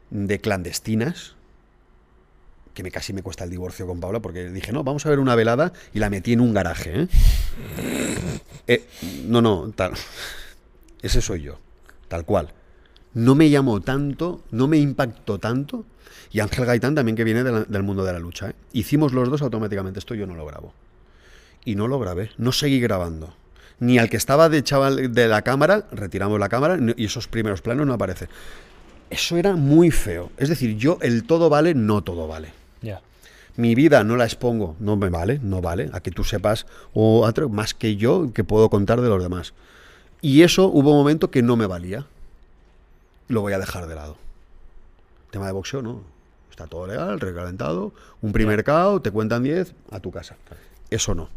de clandestinas, que me casi me cuesta el divorcio con Paula porque dije, no, vamos a ver una velada y la metí en un garaje. ¿eh? Eh, no, no, tal. Ese soy yo, tal cual. No me llamó tanto, no me impactó tanto. Y Ángel Gaitán también que viene del mundo de la lucha. ¿eh? Hicimos los dos automáticamente, esto yo no lo grabo. Y no lo grabé, no seguí grabando. Ni al que estaba de chaval de la cámara, retiramos la cámara y esos primeros planos no aparecen. Eso era muy feo. Es decir, yo el todo vale, no todo vale. Mi vida no la expongo, no me vale, no vale, a que tú sepas o otro, más que yo que puedo contar de los demás. Y eso hubo un momento que no me valía. Lo voy a dejar de lado. Tema de boxeo, no. Está todo legal, recalentado, un primer KO, te cuentan 10, a tu casa. Eso no.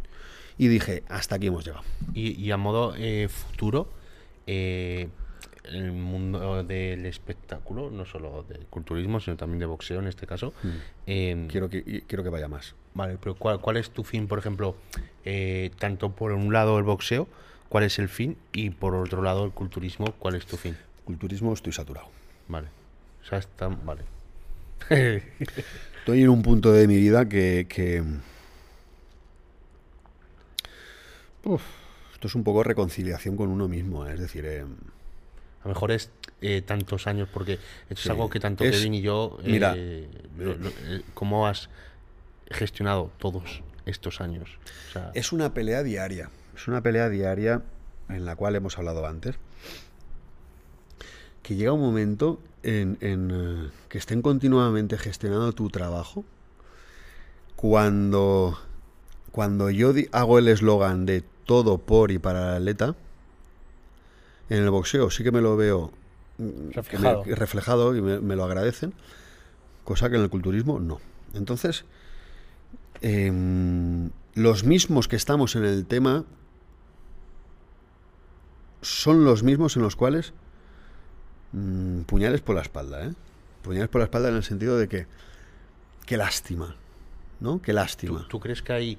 Y dije, hasta aquí hemos llegado. Y, y a modo eh, futuro, eh, el mundo del espectáculo, no solo del culturismo, sino también de boxeo en este caso. eh, Quiero que, quiero que vaya más. Vale, pero ¿cuál, cuál es tu fin, por ejemplo, eh, tanto por un lado el boxeo, cuál es el fin, y por otro lado el culturismo, cuál es tu fin? Culturismo estoy saturado. Vale. O sea, está, vale. [LAUGHS] Estoy en un punto de mi vida que... que- Uf, esto es un poco reconciliación con uno mismo, ¿eh? es decir... A lo mejor es eh, tantos años, porque esto es algo que tanto es- Kevin y yo. eh, mira, lo- lo- eh, ¿Cómo has gestionado todos estos años? O sea, Es una pelea diaria. Es una pelea diaria en la cual hemos hablado antes. Que llega un momento en, en, eh, que estén continuamente gestionando tu trabajo. Cuando, cuando yo hago el eslogan de todo por y para el atleta, en el boxeo sí que me lo veo mm, me- Reflejado. y me, me lo agradecen, cosa que en el culturismo no. Entonces, em, los mismos que estamos en el tema son los mismos en los cuales mm, puñales por la espalda, ¿eh? Puñales por la espalda en el sentido de que qué lástima, ¿no? Qué ¿tú, lástima. tú crees que hay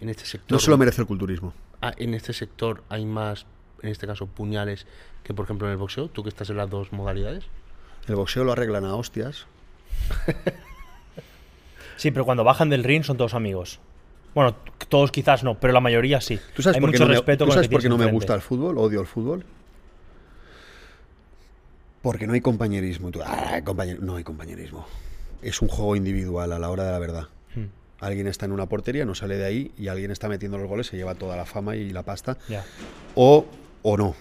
en este sector. No se lo merece el culturismo. ah, en este sector hay más, en este caso, puñales que, por ejemplo, en el boxeo? ¿Tú que estás en las dos modalidades? El boxeo lo arreglan a hostias. [LAUGHS] Sí, pero cuando bajan del ring son todos amigos. Bueno, todos quizás no, pero la mayoría sí. ¿Tú sabes Hay por qué mucho no me, respeto ¿tú sabes por qué no me gusta el fútbol? Odio el fútbol. Porque no hay compañerismo. Tú, "Ah, compañer-". No hay compañerismo. Es un juego individual a la hora de la verdad. Hmm, Alguien está en una portería, no sale de ahí y alguien está metiendo los goles, se lleva toda la fama y la pasta. O, o no.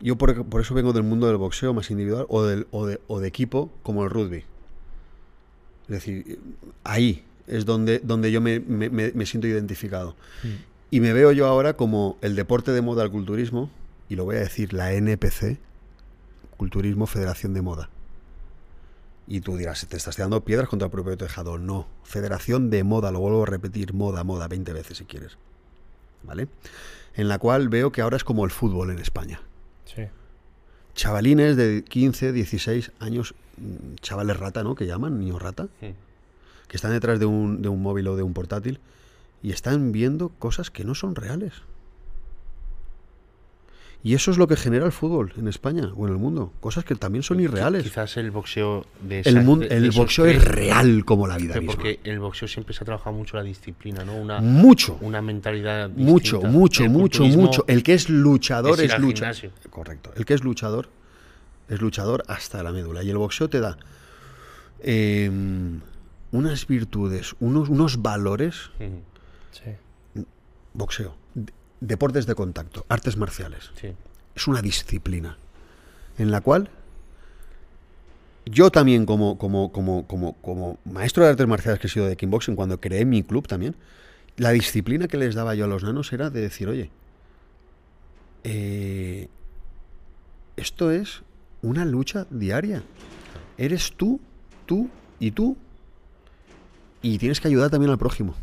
Yo por, por eso vengo del mundo del boxeo más individual o, del, o, de, o de equipo como el rugby. Es decir, ahí es donde, donde yo me, me- me- me siento identificado. Y me veo yo ahora como el deporte de moda, el culturismo, y lo voy a decir, la NPC, Culturismo Federación de Moda. Y tú dirás, te estás tirando piedras contra el propio tejado. No, Federación de Moda, lo vuelvo a repetir, moda, moda, 20 veces si quieres. ¿Vale? En la cual veo que ahora es como el fútbol en España. Sí. Chavalines de 15, 16 años, mm, chavales rata, ¿no? Que llaman, niños rata, que están detrás de un, de un móvil o de un portátil y están viendo cosas que no son reales. Y eso es lo que genera el fútbol en España o en el mundo. Cosas que también son irreales. Quizás el boxeo de el esas- mundo, de- el de boxeo es real como la vida misma. porque el boxeo siempre se ha trabajado mucho la disciplina, ¿no? Una, Mucho. una mentalidad Mucho, distinta. mucho, El mucho, mucho. El que es luchador es es, luchador. Correcto. El que es luchador es luchador hasta la médula. Y el boxeo te da eh, unas virtudes, unos, unos valores. Sí. Boxeo. De- Deportes de contacto, artes marciales. Sí. Es una disciplina en la cual yo también como, como, como, como, como maestro de artes marciales que he sido de kickboxing, cuando creé mi club también, la disciplina que les daba yo a los nanos era de decir, oye, eh, esto es una lucha diaria. Eres tú, tú y tú. Y tienes que ayudar también al prójimo.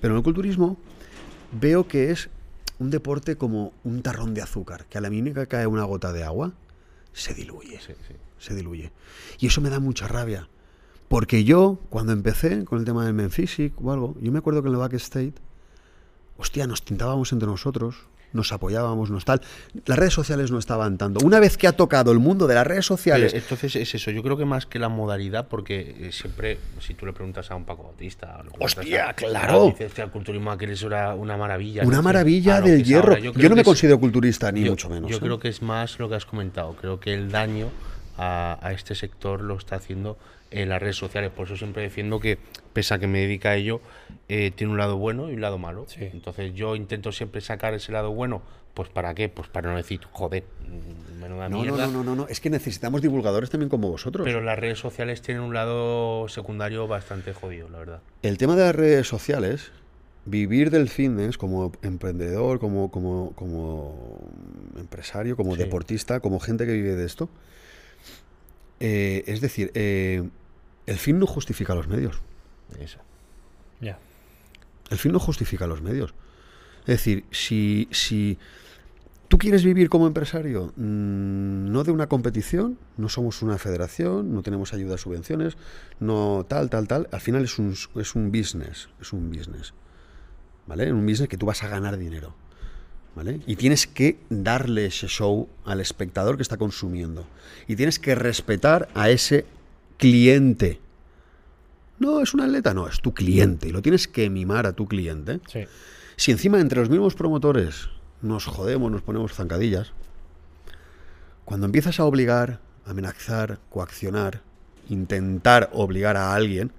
Pero en el culturismo veo que es un deporte como un tarrón de azúcar, que a la mínima que cae una gota de agua, se diluye, Sí, sí. se diluye. Y eso me da mucha rabia. Porque yo, cuando empecé con el tema del Men Physique o algo, yo me acuerdo que en el backstage, hostia, nos tintábamos entre nosotros, nos apoyábamos, nos tal. Las redes sociales no estaban tanto. Una vez que ha tocado el mundo de las redes sociales, Pero entonces es eso, yo creo que más que la modalidad, porque eh, siempre, si tú le preguntas a un Paco Bautista, o le preguntas Hostia, a- claro. dices, "Hostia, el culturismo aquel es una, una maravilla. una ¿no? maravilla lo del que hierro. ahora. Yo, no que me es- considero culturista, ni yo- mucho menos. Yo ¿eh? creo que es más lo que has comentado. Creo que el daño a, a este sector lo está haciendo en las redes sociales. Por eso siempre defiendo que, pese a que me dedica a ello, eh, tiene un lado bueno y un lado malo. Sí. Entonces yo intento siempre sacar ese lado bueno. Pues para qué? Pues para no decir, joder, mm, menuda No, no, mierda. no, no, no, no. Es que necesitamos divulgadores también como vosotros. Pero las redes sociales tienen un lado secundario bastante jodido, la verdad. El tema de las redes sociales, vivir del fitness como emprendedor, como, como, como empresario, como Sí. deportista, como gente que vive de esto, eh, es decir, eh, el fin no justifica los medios. Eso. Ya. El fin no justifica los medios. Es decir, si, si tú quieres vivir como empresario, mm, no de una competición, no somos una federación, no tenemos ayudas, subvenciones, no tal, tal, tal, al final es un, es un business, es un business. ¿Vale? Un business que tú vas a ganar dinero. ¿Vale? Y tienes que darle ese show al espectador que está consumiendo. Y tienes que respetar a ese cliente. No, es un atleta, no, es tu cliente. Y lo tienes que mimar a tu cliente. Sí. Si encima entre los mismos promotores nos jodemos, nos ponemos zancadillas, cuando empiezas a obligar, amenazar, coaccionar, intentar obligar a alguien,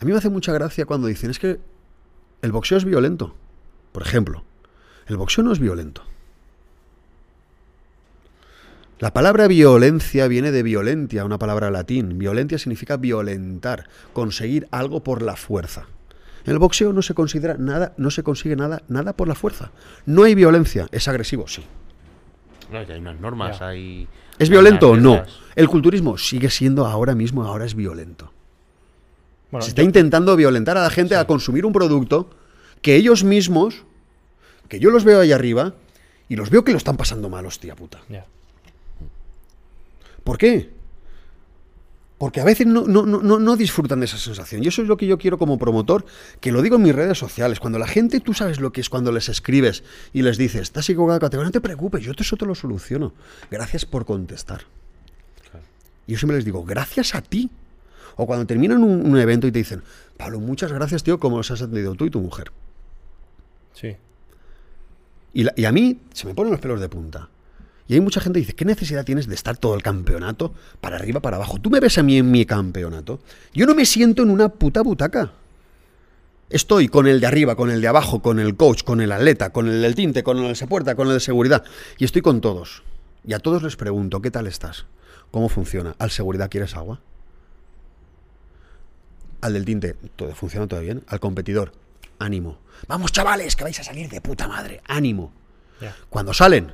a mí me hace mucha gracia cuando dicen es que el boxeo es violento. Por ejemplo, el boxeo no es violento. La palabra violencia viene de violentia, una palabra latín. Violentia significa violentar, conseguir algo por la fuerza. En el boxeo no se considera nada, no se consigue nada, nada por la fuerza. No hay violencia, es agresivo, sí. No, y hay unas normas, Ya. hay. ¿Es hay violento no? El culturismo sigue siendo ahora mismo, ahora es violento. Bueno, se está yo- intentando violentar a la gente a consumir un producto que ellos mismos, que yo los veo ahí arriba, y los veo que lo están pasando mal, hostia puta. ¿Por qué? Porque a veces no, no, no, no- disfrutan de esa sensación. Y eso es lo que yo quiero como promotor, que lo digo en mis redes sociales. Cuando la gente, tú sabes lo que es cuando les escribes y les dices, estás equivocado, no te preocupes, yo te- eso te lo soluciono. Gracias por contestar. Y yo siempre les digo, gracias a ti. O cuando terminan un, un evento y te dicen, Pablo, muchas gracias, tío, como los has atendido tú y tu mujer. Sí. Y, la- y a mí se me ponen los pelos de punta. Y hay mucha gente que dice, ¿qué necesidad tienes de estar todo el campeonato para arriba, para abajo? Tú me ves a mí en mi campeonato. Yo no me siento en una puta butaca. Estoy con el de arriba, con el de abajo, con el coach, con el atleta, con el del tinte, con el de esa puerta, con el de seguridad. Y estoy con todos. Y a todos les pregunto, ¿qué tal estás? ¿Cómo funciona? ¿Al seguridad quieres agua? Al del tinte, todo funciona todo bien. Al competidor, ánimo. Vamos, chavales, que vais a salir de puta madre. Ánimo. Cuando salen,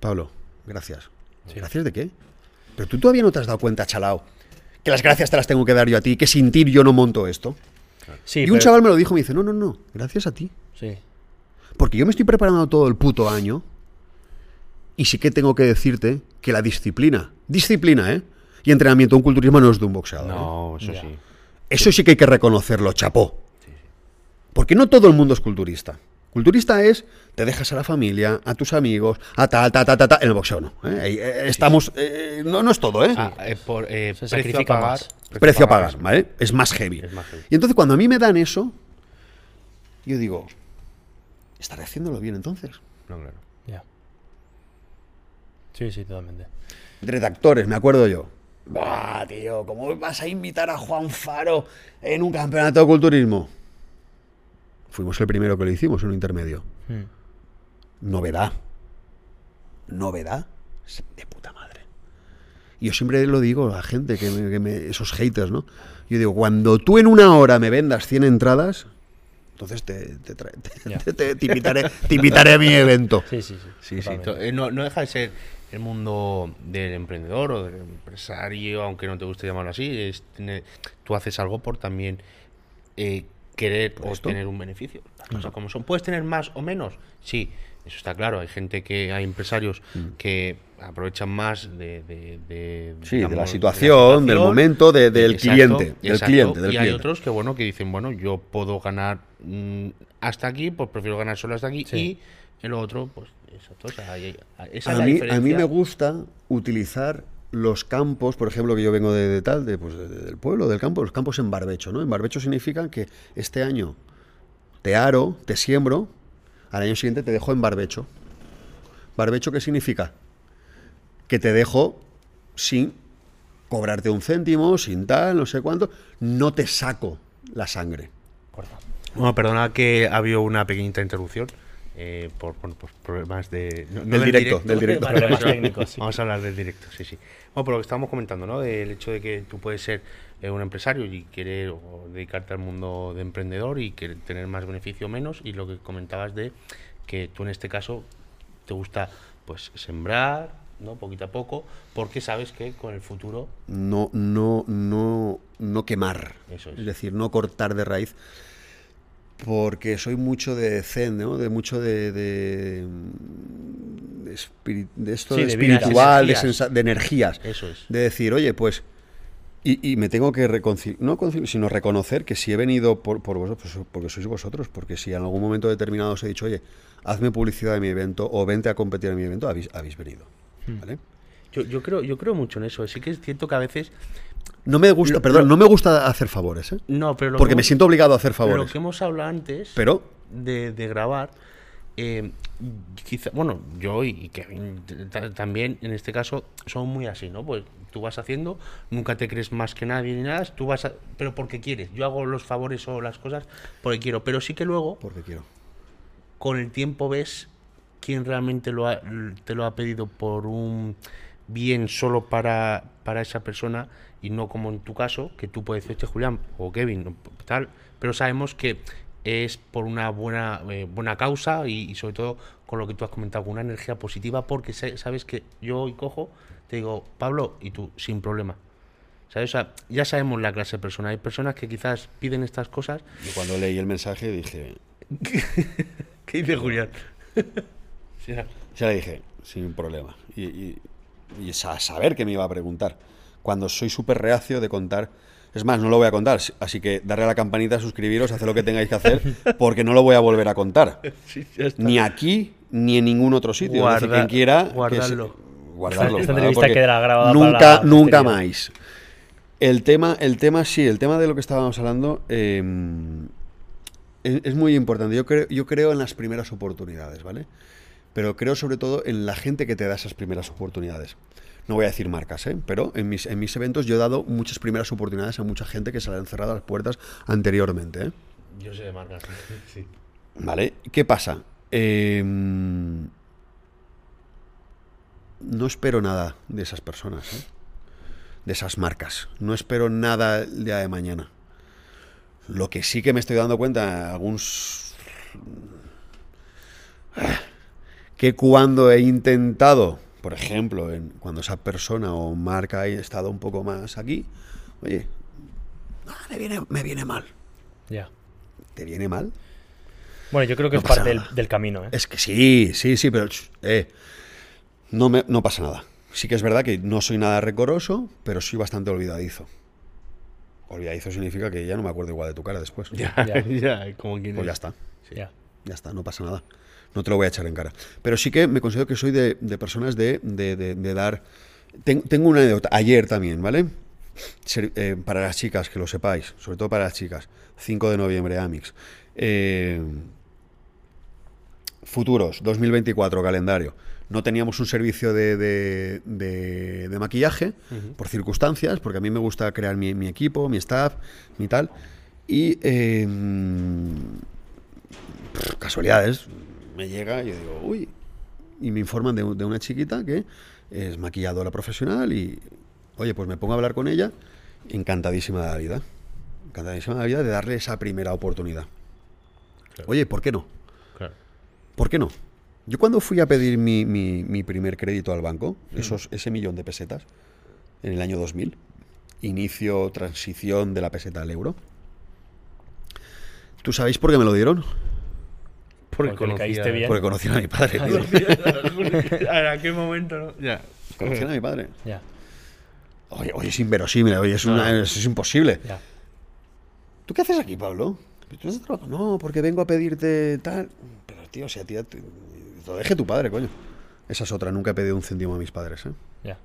Pablo, gracias. ¿Gracias de qué? Pero tú todavía no te has dado cuenta, chalao, que las gracias te las tengo que dar yo a ti, que sin ti yo no monto esto. Sí, y un pero- chaval me lo dijo, me dice, no, no, no, gracias a ti. Sí. Porque yo me estoy preparando todo el puto año y sí que tengo que decirte que la disciplina, disciplina, ¿eh? Y entrenamiento, un culturismo no es de un boxeador. ¿eh? No, eso Ya. sí. Eso sí que hay que reconocerlo, chapó. Porque no todo el mundo es culturista. Culturista es, te dejas a la familia, a tus amigos, a tal, ta, ta, ta, ta. En el boxeo no. ¿eh? Eh, estamos, eh, no, no es todo, ¿eh? Ah, eh, por, eh, Se precio a sacrifica pagar. más. Precio a pagar, ¿vale? Es más heavy. Es más heavy. Y entonces cuando a mí me dan eso, yo digo, ¿estaré haciéndolo bien entonces? No, claro. Ya. Sí, sí, totalmente. redactores, me acuerdo yo. Buah, tío, ¿cómo vas a invitar a Juan Faro en un campeonato de culturismo? Fuimos el primero que lo hicimos en un intermedio. Mm. Novedad. Novedad. De puta madre. Y yo siempre lo digo a la gente, que, me- que me- esos haters, ¿no? Yo digo, cuando tú en una hora me vendas 100 entradas, entonces te, te, trae- [LAUGHS] te- Ya. te- te invitaré, te invitaré a mi evento. Sí, sí, sí. Sí, eh, No, no deja de ser el mundo del emprendedor o del empresario, aunque no te guste llamarlo así. Es tú haces algo por también eh, querer obtener un beneficio. Las cosas como son. ¿Puedes tener más o menos? Sí, eso está claro. Hay gente que, hay empresarios que aprovechan más de, de- de, Sí, de la situación, del momento, de- del Exacto, cliente, del cliente, del y hay otros que, bueno, que dicen, bueno, yo puedo ganar mm, hasta aquí, pues prefiero ganar solo hasta aquí. Sí. Y en lo otro, pues, exacto. O sea, hay- hay- esa es a la mí, a diferencia. mí me gusta utilizar los campos, por ejemplo, que yo vengo de, tal, de, pues, de- del pueblo, del campo, los campos en barbecho, ¿no? En barbecho significa que este año te aro, te siembro, al año siguiente te dejo en barbecho. ¿Barbecho qué significa? Que te dejo sin cobrarte un céntimo, sin tal, no sé cuánto, no te saco la sangre. Bueno, perdona que ha habido una pequeñita interrupción eh, por, bueno, problemas de... no- no Del directo, del directo. Vale, Problemas vale. técnicos, sí. Vamos a hablar del directo, sí, sí. Bueno, por lo que estábamos comentando, ¿no? Del hecho de que tú puedes ser eh, un empresario y querer o dedicarte al mundo de emprendedor y querer tener más beneficio o menos, y lo que comentabas de que tú en este caso te gusta pues sembrar, ¿no? Poquito a poco, porque sabes que con el futuro no, no, no, no quemar. Eso es. decir, no cortar de raíz. Porque soy mucho de zen, ¿no? De mucho de. de, de de esto Sí, de espiritual, de, energías. de energías. Eso es. De decir, oye, pues. Y, y me tengo que reconciliar, no concili- sino reconocer que si he venido por, por vosotros, pues porque sois vosotros, porque si en algún momento determinado os he dicho, oye, hazme publicidad de mi evento o vente a competir en mi evento, habéis, habéis venido. Hmm. Yo, yo creo yo creo mucho en eso. Sí que es cierto que a veces No me gusta, Lo- perdón, lo- no me gusta hacer favores, ¿eh? no, pero lo Porque que me siento obligado a hacer Lo favores. que hemos hablado antes Pero de, de grabar, eh, quizá, bueno, yo y Kevin también en este caso son muy así, ¿no? Pues tú vas haciendo, nunca te crees más que nadie ni nada, tú vas a, pero porque quieres. Yo hago los favores o las cosas porque quiero, pero sí que luego porque quiero. con el tiempo ves quién realmente lo ha- te lo ha pedido por un bien solo para, para esa persona y no como en tu caso, que tú puedes decirte Julián o Kevin, tal, pero sabemos que es por una buena, eh, buena causa y, y sobre todo con lo que tú has comentado, con una energía positiva, porque sa- sabes que yo hoy cojo, te digo, Pablo, y tú, sin problema. ¿Sabes? O sea, ya sabemos la clase de persona. Hay personas que quizás piden estas cosas. Yo cuando leí el mensaje dije, [LAUGHS] ¿Qué dice Julián? [LAUGHS] Sí, ya le dije, sin problema. Y, y, y sa- saber que me iba a preguntar. Cuando soy súper reacio de contar. Es más, no lo voy a contar. Así que darle a la campanita, suscribiros, hacer lo que tengáis que hacer, [LAUGHS] porque no lo voy a volver a contar. sí. Ni aquí, ni en ningún otro sitio. decir, Guarda- quien quiera. que se- guardarlo. guardarlo. Esta entrevista quedará grabada Nunca, para nunca más. El tema, el tema, sí, el tema de lo que estábamos hablando eh, es, es muy importante. Yo creo, yo creo en las primeras oportunidades, ¿vale? Pero creo sobre todo en la gente que te da esas primeras oportunidades. No voy a decir marcas, ¿eh? pero en mis, en mis eventos yo he dado muchas primeras oportunidades a mucha gente que se le han cerrado las puertas anteriormente. ¿eh? Yo sé de marcas, [LAUGHS] sí. ¿Vale? ¿Qué pasa? Eh, no espero nada de esas personas, ¿eh? de esas marcas. No espero nada el día de mañana. Lo que sí que me estoy dando cuenta, algunos... que cuando he intentado, por ejemplo, en, cuando esa persona o marca ha estado un poco más aquí, oye, ah, me, viene, me viene mal. Ya. ¿Te viene mal? Bueno, yo creo que No es parte del, del camino, ¿eh? Es que sí, sí, sí, pero eh, no, me, no pasa nada. Sí que es verdad que no soy nada recoroso, pero soy bastante olvidadizo. Olvidadizo significa que ya no me acuerdo igual de tu cara después. Ya, Ya. [LAUGHS] ya, como quien Pues ya es. está. Sí. Ya. Ya está, no pasa nada. No te lo voy a echar en cara. Pero sí que me considero que soy de, de personas de, de- de- dar... Ten- tengo una anécdota, ayer también, ¿vale? Ser- eh, para las chicas, que lo sepáis, sobre todo para las chicas. 5 de noviembre, Amix. Eh, futuros, 2024, calendario. No teníamos un servicio de, de- de- de maquillaje por circunstancias, porque a mí me gusta crear mi, mi equipo, mi staff, mi tal. Y eh, pff, casualidades, me llega y yo digo, uy, y me informan de, de una chiquita que es maquilladora profesional y, oye, pues me pongo a hablar con ella, encantadísima de la vida. Encantadísima de la vida de darle esa primera oportunidad. Claro. Oye, ¿por qué no? Claro. ¿Por qué no? Yo cuando fui a pedir mi, mi- mi primer crédito al banco, esos, ese millón de pesetas, en el año 2000, inicio, transición de la peseta al euro, ¿tú sabéis por qué me lo dieron? Porque, Porque bien. Conocían a mi padre. [LAUGHS] tío. [LAUGHS] ¿A qué momento no? Ya. Conocían a mi padre. Ya, Oye, oye, es inverosímil, oye, es, una- no. es- es imposible. ya. ¿Tú qué haces aquí, Pablo? ¿Tú estás trabajando? No, porque vengo a pedirte tal. Pero, tío, si a ti te, te lo deje tu padre, coño. Esa es otra, nunca he pedido un céntimo a mis padres, ¿eh? Ya.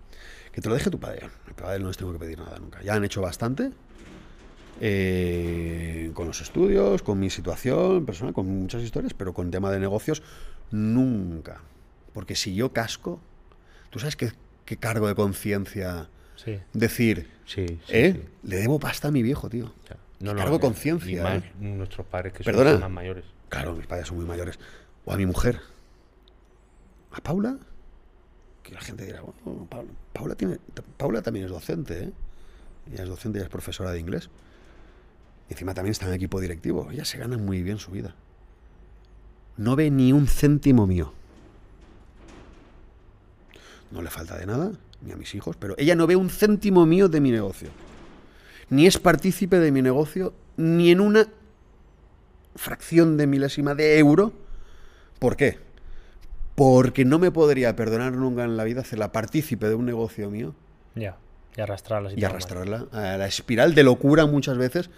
Que te lo deje tu padre. A mi padre no les tengo que pedir nada nunca. Ya han hecho bastante. Eh, con los estudios, con mi situación personal, con muchas historias, pero con tema de negocios, nunca. Porque si yo casco, ¿tú sabes qué, qué cargo de conciencia Sí. decir, Sí, sí, eh? Le debo pasta a mi viejo, tío. Ya. Cargo de eh, conciencia, eh. nuestros padres que Perdona. son más mayores. Claro, mis padres son muy mayores. O a mi mujer. A Paula. Que la gente dirá, bueno, Paula, Paula, tiene, Paula también es docente, ¿eh? Ella es docente y es profesora de inglés. Encima también está en equipo directivo. Ella se gana muy bien su vida. No ve ni un céntimo mío. No le falta de nada, ni a mis hijos, pero ella no ve un céntimo mío de mi negocio. Ni es partícipe de mi negocio, ni en una fracción de milésima de euro. ¿Por qué? Porque no me podría perdonar nunca en la vida hacerla partícipe de un negocio mío Ya. Y arrastrarla. y arrastrarla a la espiral de locura muchas veces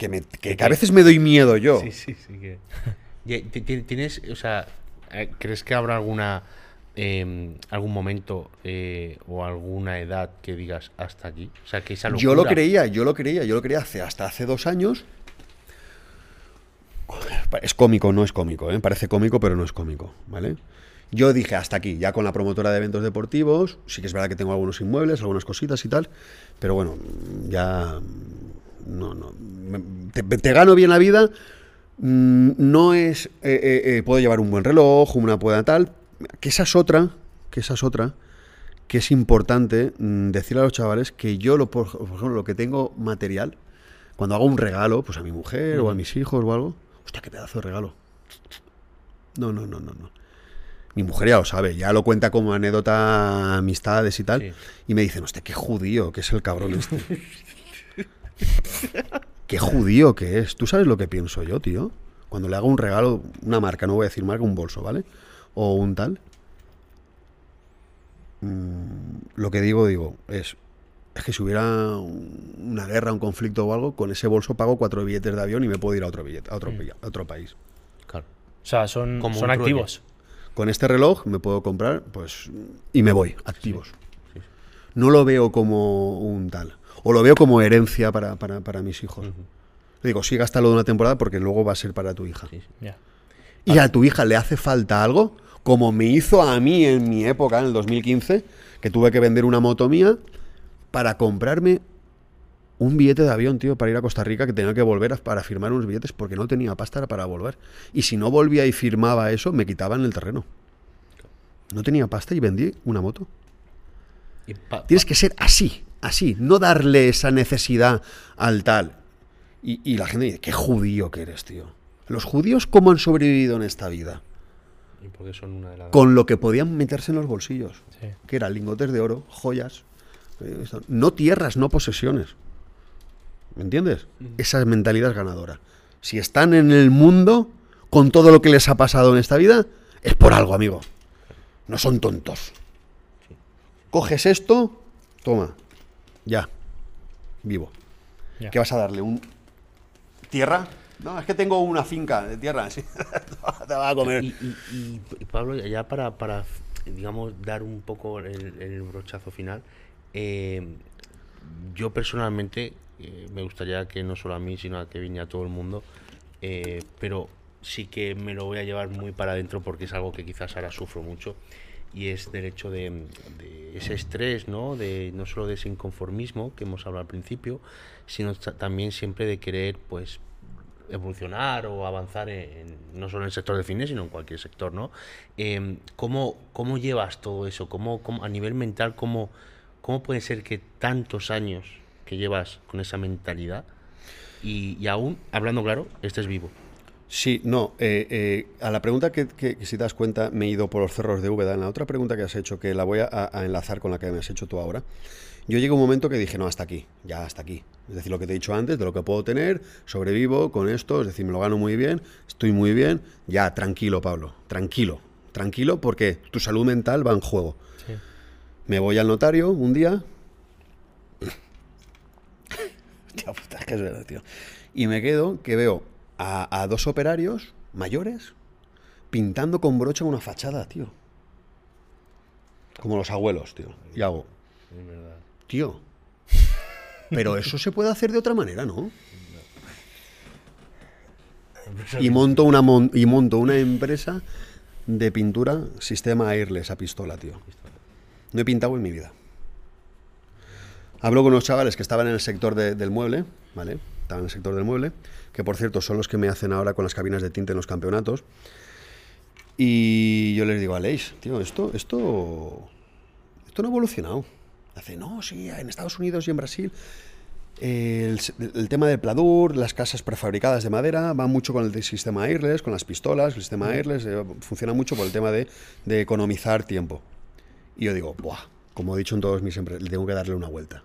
que, me, que, que- a veces me doy miedo yo. Sí, sí, sí. Que... ¿Tienes, o sea, eh, crees que habrá alguna eh, algún momento eh, o alguna edad que digas hasta aquí? O sea, que esa locura... Yo lo creía, yo lo creía, yo lo creía hace, hasta hace dos años. Es cómico, no es cómico, ¿eh? parece cómico, pero no es cómico, ¿vale? Yo dije hasta aquí, ya con la promotora de eventos deportivos, sí que es verdad que tengo algunos inmuebles, algunas cositas y tal, pero bueno, ya no, no, te, te gano bien la vida, mm, no es, eh, eh, eh, puedo llevar un buen reloj, una pueda tal, que esa es otra, que esa es otra, que es importante mm, decirle a los chavales que yo, lo, por, por ejemplo, lo que tengo material, cuando hago un regalo, pues a mi mujer o a mis hijos o algo, hostia, qué pedazo de regalo. No, no, no, no, no. Mi mujer ya lo sabe, ya lo cuenta como anécdota, amistades y tal. Sí. Y me dicen, hostia, qué judío que es el cabrón este. [LAUGHS] qué judío que es. ¿Tú sabes lo que pienso yo, tío? Cuando le hago un regalo, una marca, no voy a decir marca, un bolso, ¿vale? O un tal. Mm, lo que digo, digo, es, es que si hubiera un- una guerra, un conflicto o algo, con ese bolso pago cuatro billetes de avión y me puedo ir a otro, billete, a otro, a otro país. Claro. O sea, son, Como son un trueque. activos. Con este reloj me puedo comprar, pues, y me voy, activos. No lo veo como un tal. O lo veo como herencia para, para- para mis hijos. Le digo, sí, gástalo de una temporada porque luego va a ser para tu hija. Sí, sí. Ya. Y a tu hija le hace falta algo, como me hizo a mí en mi época, en el 2015, que tuve que vender una moto mía para comprarme un billete de avión, tío, para ir a Costa Rica, que tenía que volver a- para firmar unos billetes porque no tenía pasta para volver. Y si no volvía y firmaba eso, me quitaban el terreno. No tenía pasta y vendí una moto. Y pa- Tienes que ser así, así, no darle esa necesidad al tal. Y, y la gente dice, qué judío que eres, tío. Los judíos, ¿cómo han sobrevivido en esta vida? y son una de las... Con lo que podían meterse en los bolsillos, Sí. que eran lingotes de oro, joyas, eh, no tierras, no posesiones. ¿Me entiendes? Esa mentalidad es ganadora. Si están en el mundo, con todo lo que les ha pasado en esta vida, es por algo, amigo. No son tontos. Coges esto, toma, ya, vivo. Ya. ¿Qué vas a darle? ¿Un tierra? No, es que tengo una finca de tierra, [LAUGHS] sí. te va a comer. Y, y- y, Pablo, ya para, para, digamos, dar un poco el, el brochazo final, eh, yo personalmente eh, me gustaría que no solo a mí, sino a Kevin y a todo el mundo, eh, pero sí que me lo voy a llevar muy para adentro porque es algo que quizás ahora sufro mucho y es del hecho de, de ese estrés, ¿no? De, no solo de ese inconformismo que hemos hablado al principio, sino ta- también siempre de querer, pues, evolucionar o avanzar en, no solo en el sector del cine, sino en cualquier sector, ¿no? Em, ¿cómo, ¿Cómo llevas todo eso? ¿Cómo, cómo- a nivel mental, cómo, cómo puede ser que tantos años que llevas con esa mentalidad y, y aún, hablando claro, estés vivo? Sí, no. eh, eh, a la pregunta que, que- que si te das cuenta me he ido por los cerros de Úbeda. En la otra pregunta que has hecho, que la voy a, a enlazar con la que me has hecho tú ahora, yo llegué a un momento que dije, no, hasta aquí, ya hasta aquí. Es decir, lo que te he dicho antes, de lo que puedo tener, sobrevivo con esto, es decir, me lo gano muy bien, estoy muy bien, ya, tranquilo, Pablo, tranquilo, tranquilo, porque tu salud mental va en juego. Sí. Me voy al notario un día. [LAUGHS] Puta, es que es verdad, tío. Y me quedo que veo a, a dos operarios mayores pintando con brocha una fachada, tío. Como los abuelos, tío. Y hago, Es verdad. tío. Pero eso se puede hacer de otra manera, ¿no? Y monto una mon- y monto una empresa de pintura sistema airless a pistola, tío. No he pintado en mi vida. Hablo con unos chavales que estaban en el sector de- del mueble, ¿vale? Estaban en el sector del mueble, que por cierto son los que me hacen ahora con las cabinas de tinte en los campeonatos. Y yo les digo, Aleix, tío, esto, esto, esto no ha evolucionado. Hace, no, sí, en Estados Unidos y en Brasil el, tema del pladur, las casas prefabricadas de madera, va mucho con el sistema airless, con las pistolas, el sistema airless, eh, funciona mucho por el tema de, de economizar tiempo. Y yo digo, Buah, como he dicho en todos mis empresas, tengo que darle una vuelta.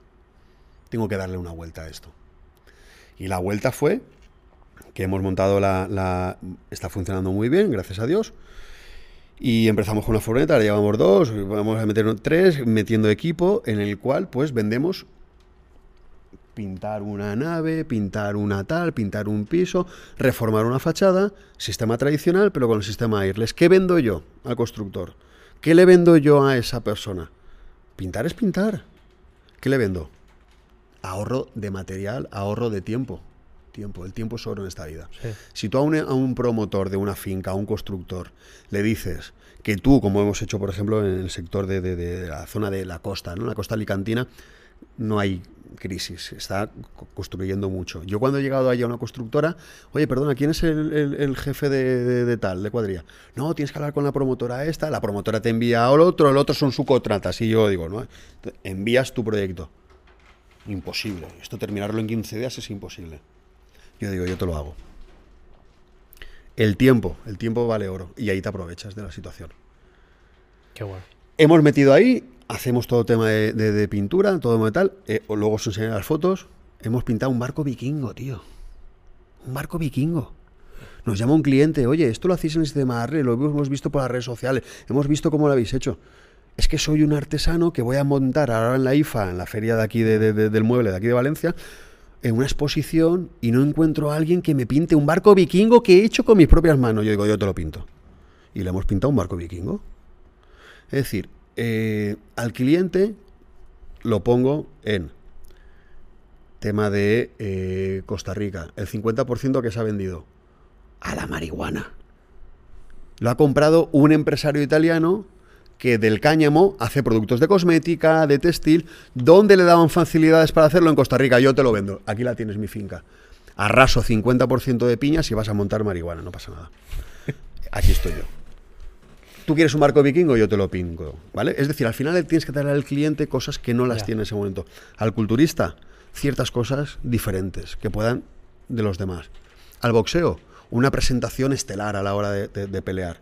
Tengo que darle una vuelta a esto. Y la vuelta fue que hemos montado la, la- Está funcionando muy bien, gracias a Dios. Y empezamos con una furgoneta, ahora llevamos dos, vamos a meter tres, metiendo equipo en el cual pues vendemos pintar una nave, pintar una tal, pintar un piso, reformar una fachada, sistema tradicional, pero con el sistema airless. ¿Qué vendo yo al constructor? ¿Qué le vendo yo a esa persona? Pintar es pintar. ¿Qué le vendo? Ahorro de material, ahorro de tiempo. Tiempo, el tiempo es oro en esta vida. Sí. Si tú a un, a un promotor de una finca, a un constructor, le dices que tú, como hemos hecho, por ejemplo, en el sector de, de- de la zona de la costa, ¿no? la costa alicantina, no hay crisis, está co- construyendo mucho. Yo cuando he llegado allí a una constructora, oye, perdona, ¿quién es el, el- el jefe de, de- de tal, de cuadrilla? No, tienes que hablar con la promotora esta, la promotora te envía al otro, el otro son subcontratas, y yo digo, ¿no? Envías tu proyecto. Imposible. Esto terminarlo en 15 días es imposible. Yo digo, yo te lo hago. El tiempo, el tiempo vale oro, y ahí te aprovechas de la situación. Qué bueno. Hemos metido ahí, hacemos todo tema de, de- de pintura, todo metal. eh, o luego os enseñaré las fotos. Hemos pintado un barco vikingo, tío. Un barco vikingo. Nos llama un cliente, oye, esto lo hacéis en el sistema ARRE, lo hemos visto por las redes sociales, hemos visto cómo lo habéis hecho. Es que soy un artesano que voy a montar ahora en la IFA, en la feria de aquí de- de- de- del mueble de aquí de Valencia, en una exposición y no encuentro a alguien que me pinte un barco vikingo que he hecho con mis propias manos. Yo digo, yo te lo pinto. Y le hemos pintado un barco vikingo. Es decir, eh, al cliente lo pongo en tema de eh, Costa Rica, el 50% que se ha vendido a la marihuana. Lo ha comprado un empresario italiano que del cáñamo hace productos de cosmética, de textil. ¿Dónde le daban facilidades para hacerlo? En Costa Rica. Yo te lo vendo. Aquí la tienes mi finca. Arraso 50% de piñas y vas a montar marihuana. No pasa nada. [LAUGHS] Aquí estoy yo. Tú quieres un barco vikingo, yo te lo pingo, ¿vale? Es decir, al final le tienes que dar al cliente cosas que no las Ya. tiene en ese momento. Al culturista, ciertas cosas diferentes que puedan de los demás. Al boxeo, una presentación estelar a la hora de, de- de pelear.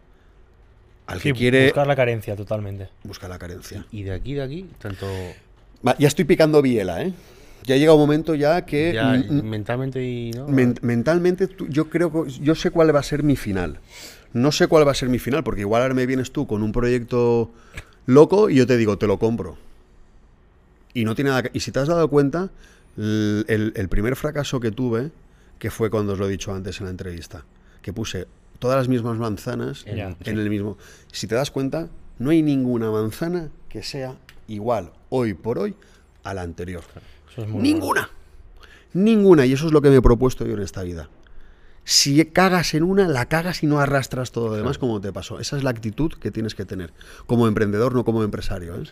Al que quiere buscar la carencia totalmente. busca la carencia. Y de aquí, de aquí, tanto Va, ya estoy picando biela, ¿eh? Ya llega un momento ya que ya mentalmente y no men- mentalmente tú- yo creo que yo sé cuál va a ser mi final. No sé cuál va a ser mi final, porque igual ahora me vienes tú con un proyecto loco y yo te digo, te lo compro. Y no tiene nada que- Y si te has dado cuenta, el, el- el primer fracaso que tuve, que fue cuando os lo he dicho antes en la entrevista, que puse todas las mismas manzanas en el mismo. Si te das cuenta, no hay ninguna manzana que sea igual hoy por hoy a la anterior. Es Ninguna. Ninguna. Y eso es lo que me he propuesto yo en esta vida. Si cagas en una, la cagas y no arrastras todo lo demás como te pasó. Esa es la actitud que tienes que tener. Como emprendedor, no como empresario. ¿eh?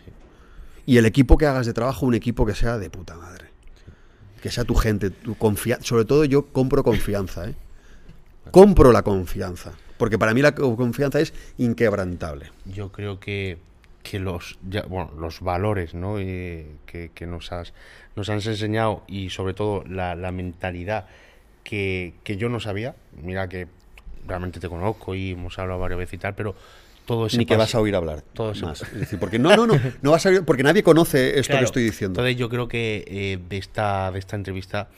Y el equipo que hagas de trabajo, un equipo que sea de puta madre. Que sea tu gente, tu confianza. Sobre todo yo compro confianza. ¿eh? Compro la confianza. Porque para mí la co- confianza es inquebrantable. yo creo que, que los, ya- bueno, los valores ¿no? Eh, que, que nos, has, nos has enseñado y sobre todo la, la mentalidad que, que yo no sabía, mira que realmente te conozco y hemos hablado varias veces y tal, pero todo ese Ni que vas a oír hablar todo ese- más. Es decir, porque no, no, no, no vas a oír- porque nadie conoce esto Claro. que estoy diciendo. Entonces yo creo que eh, de, esta, de esta entrevista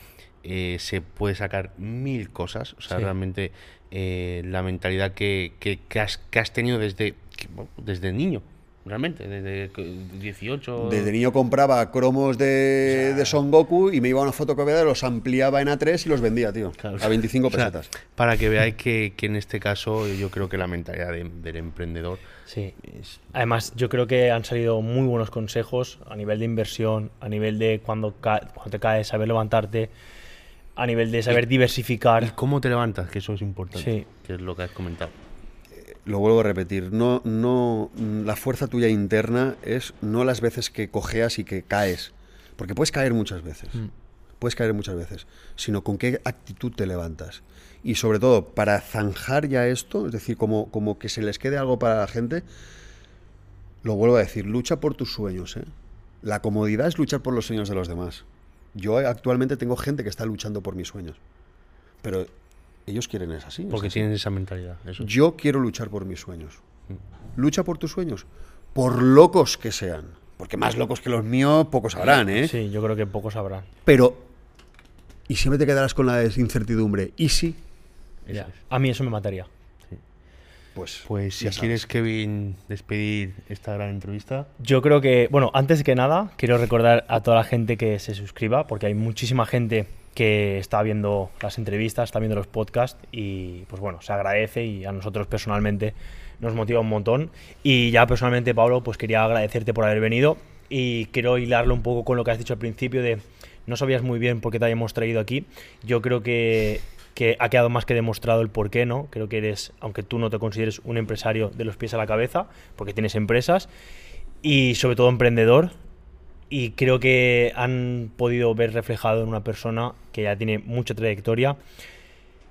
eh, se puede sacar mil cosas. O sea, Sí. realmente eh, la mentalidad que, que- que has, que has tenido desde, que, bueno, desde niño, realmente, desde que- 18... Desde niño compraba cromos de, de Son Goku y me iba a una fotocopiadora, los ampliaba en A3 y los vendía, tío. Claro. A 25 [LAUGHS] O sea, pesetas. para que veáis que, que en este caso yo creo que la mentalidad de- del emprendedor Sí. es... Además, yo creo que han salido muy buenos consejos a nivel de inversión, a nivel de cuando, ca- cuando te caes, saber levantarte, a nivel de saber ¿Y diversificar. cómo te levantas? Que eso es importante, Sí. que es lo que has comentado. Lo vuelvo a repetir, no, no, la fuerza tuya interna es no las veces que cojeas y que caes, porque puedes caer muchas veces, puedes caer muchas veces, sino con qué actitud te levantas. Y sobre todo, para zanjar ya esto, es decir, como, como que se les quede algo para la gente, lo vuelvo a decir, lucha por tus sueños. ¿eh? La comodidad es luchar por los sueños de los demás. Yo actualmente tengo gente que está luchando por mis sueños, pero ellos quieren es así. es Porque así. tienes esa mentalidad. Eso. Yo quiero luchar por mis sueños. Lucha por tus sueños. Por locos que sean. Porque más locos que los míos, pocos habrán, ¿eh? Sí, yo creo que pocos sabrán. Pero. Y siempre te quedarás con la incertidumbre. ¿Y si? Ya. A mí eso me mataría. Pues. Pues si quieres, Kevin, despedir esta gran entrevista. Yo creo que, bueno, antes que nada, quiero recordar a toda la gente que se suscriba, porque hay muchísima gente que está viendo las entrevistas, está viendo los podcasts y, pues bueno, se agradece y a nosotros personalmente nos motiva un montón. Y ya personalmente, Pablo, pues quería agradecerte por haber venido y quiero hilarlo un poco con lo que has dicho al principio de no sabías muy bien por qué te habíamos traído aquí. Yo creo que, que ha quedado más que demostrado el por qué, ¿no? Creo que eres, aunque tú no te consideres un empresario de los pies a la cabeza, porque tienes empresas, y sobre todo emprendedor. Y creo que han podido ver reflejado en una persona que ya tiene mucha trayectoria,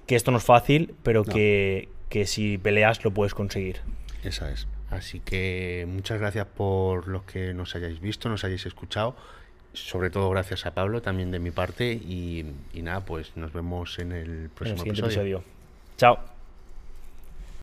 que esto no es fácil, pero No. que, que si peleas lo puedes conseguir. Esa es. Así que muchas gracias por los que nos hayáis visto, nos hayáis escuchado. Sobre todo gracias a Pablo también de mi parte. Y, y nada, pues nos vemos en el En el próximo siguiente episodio. episodio. Chao.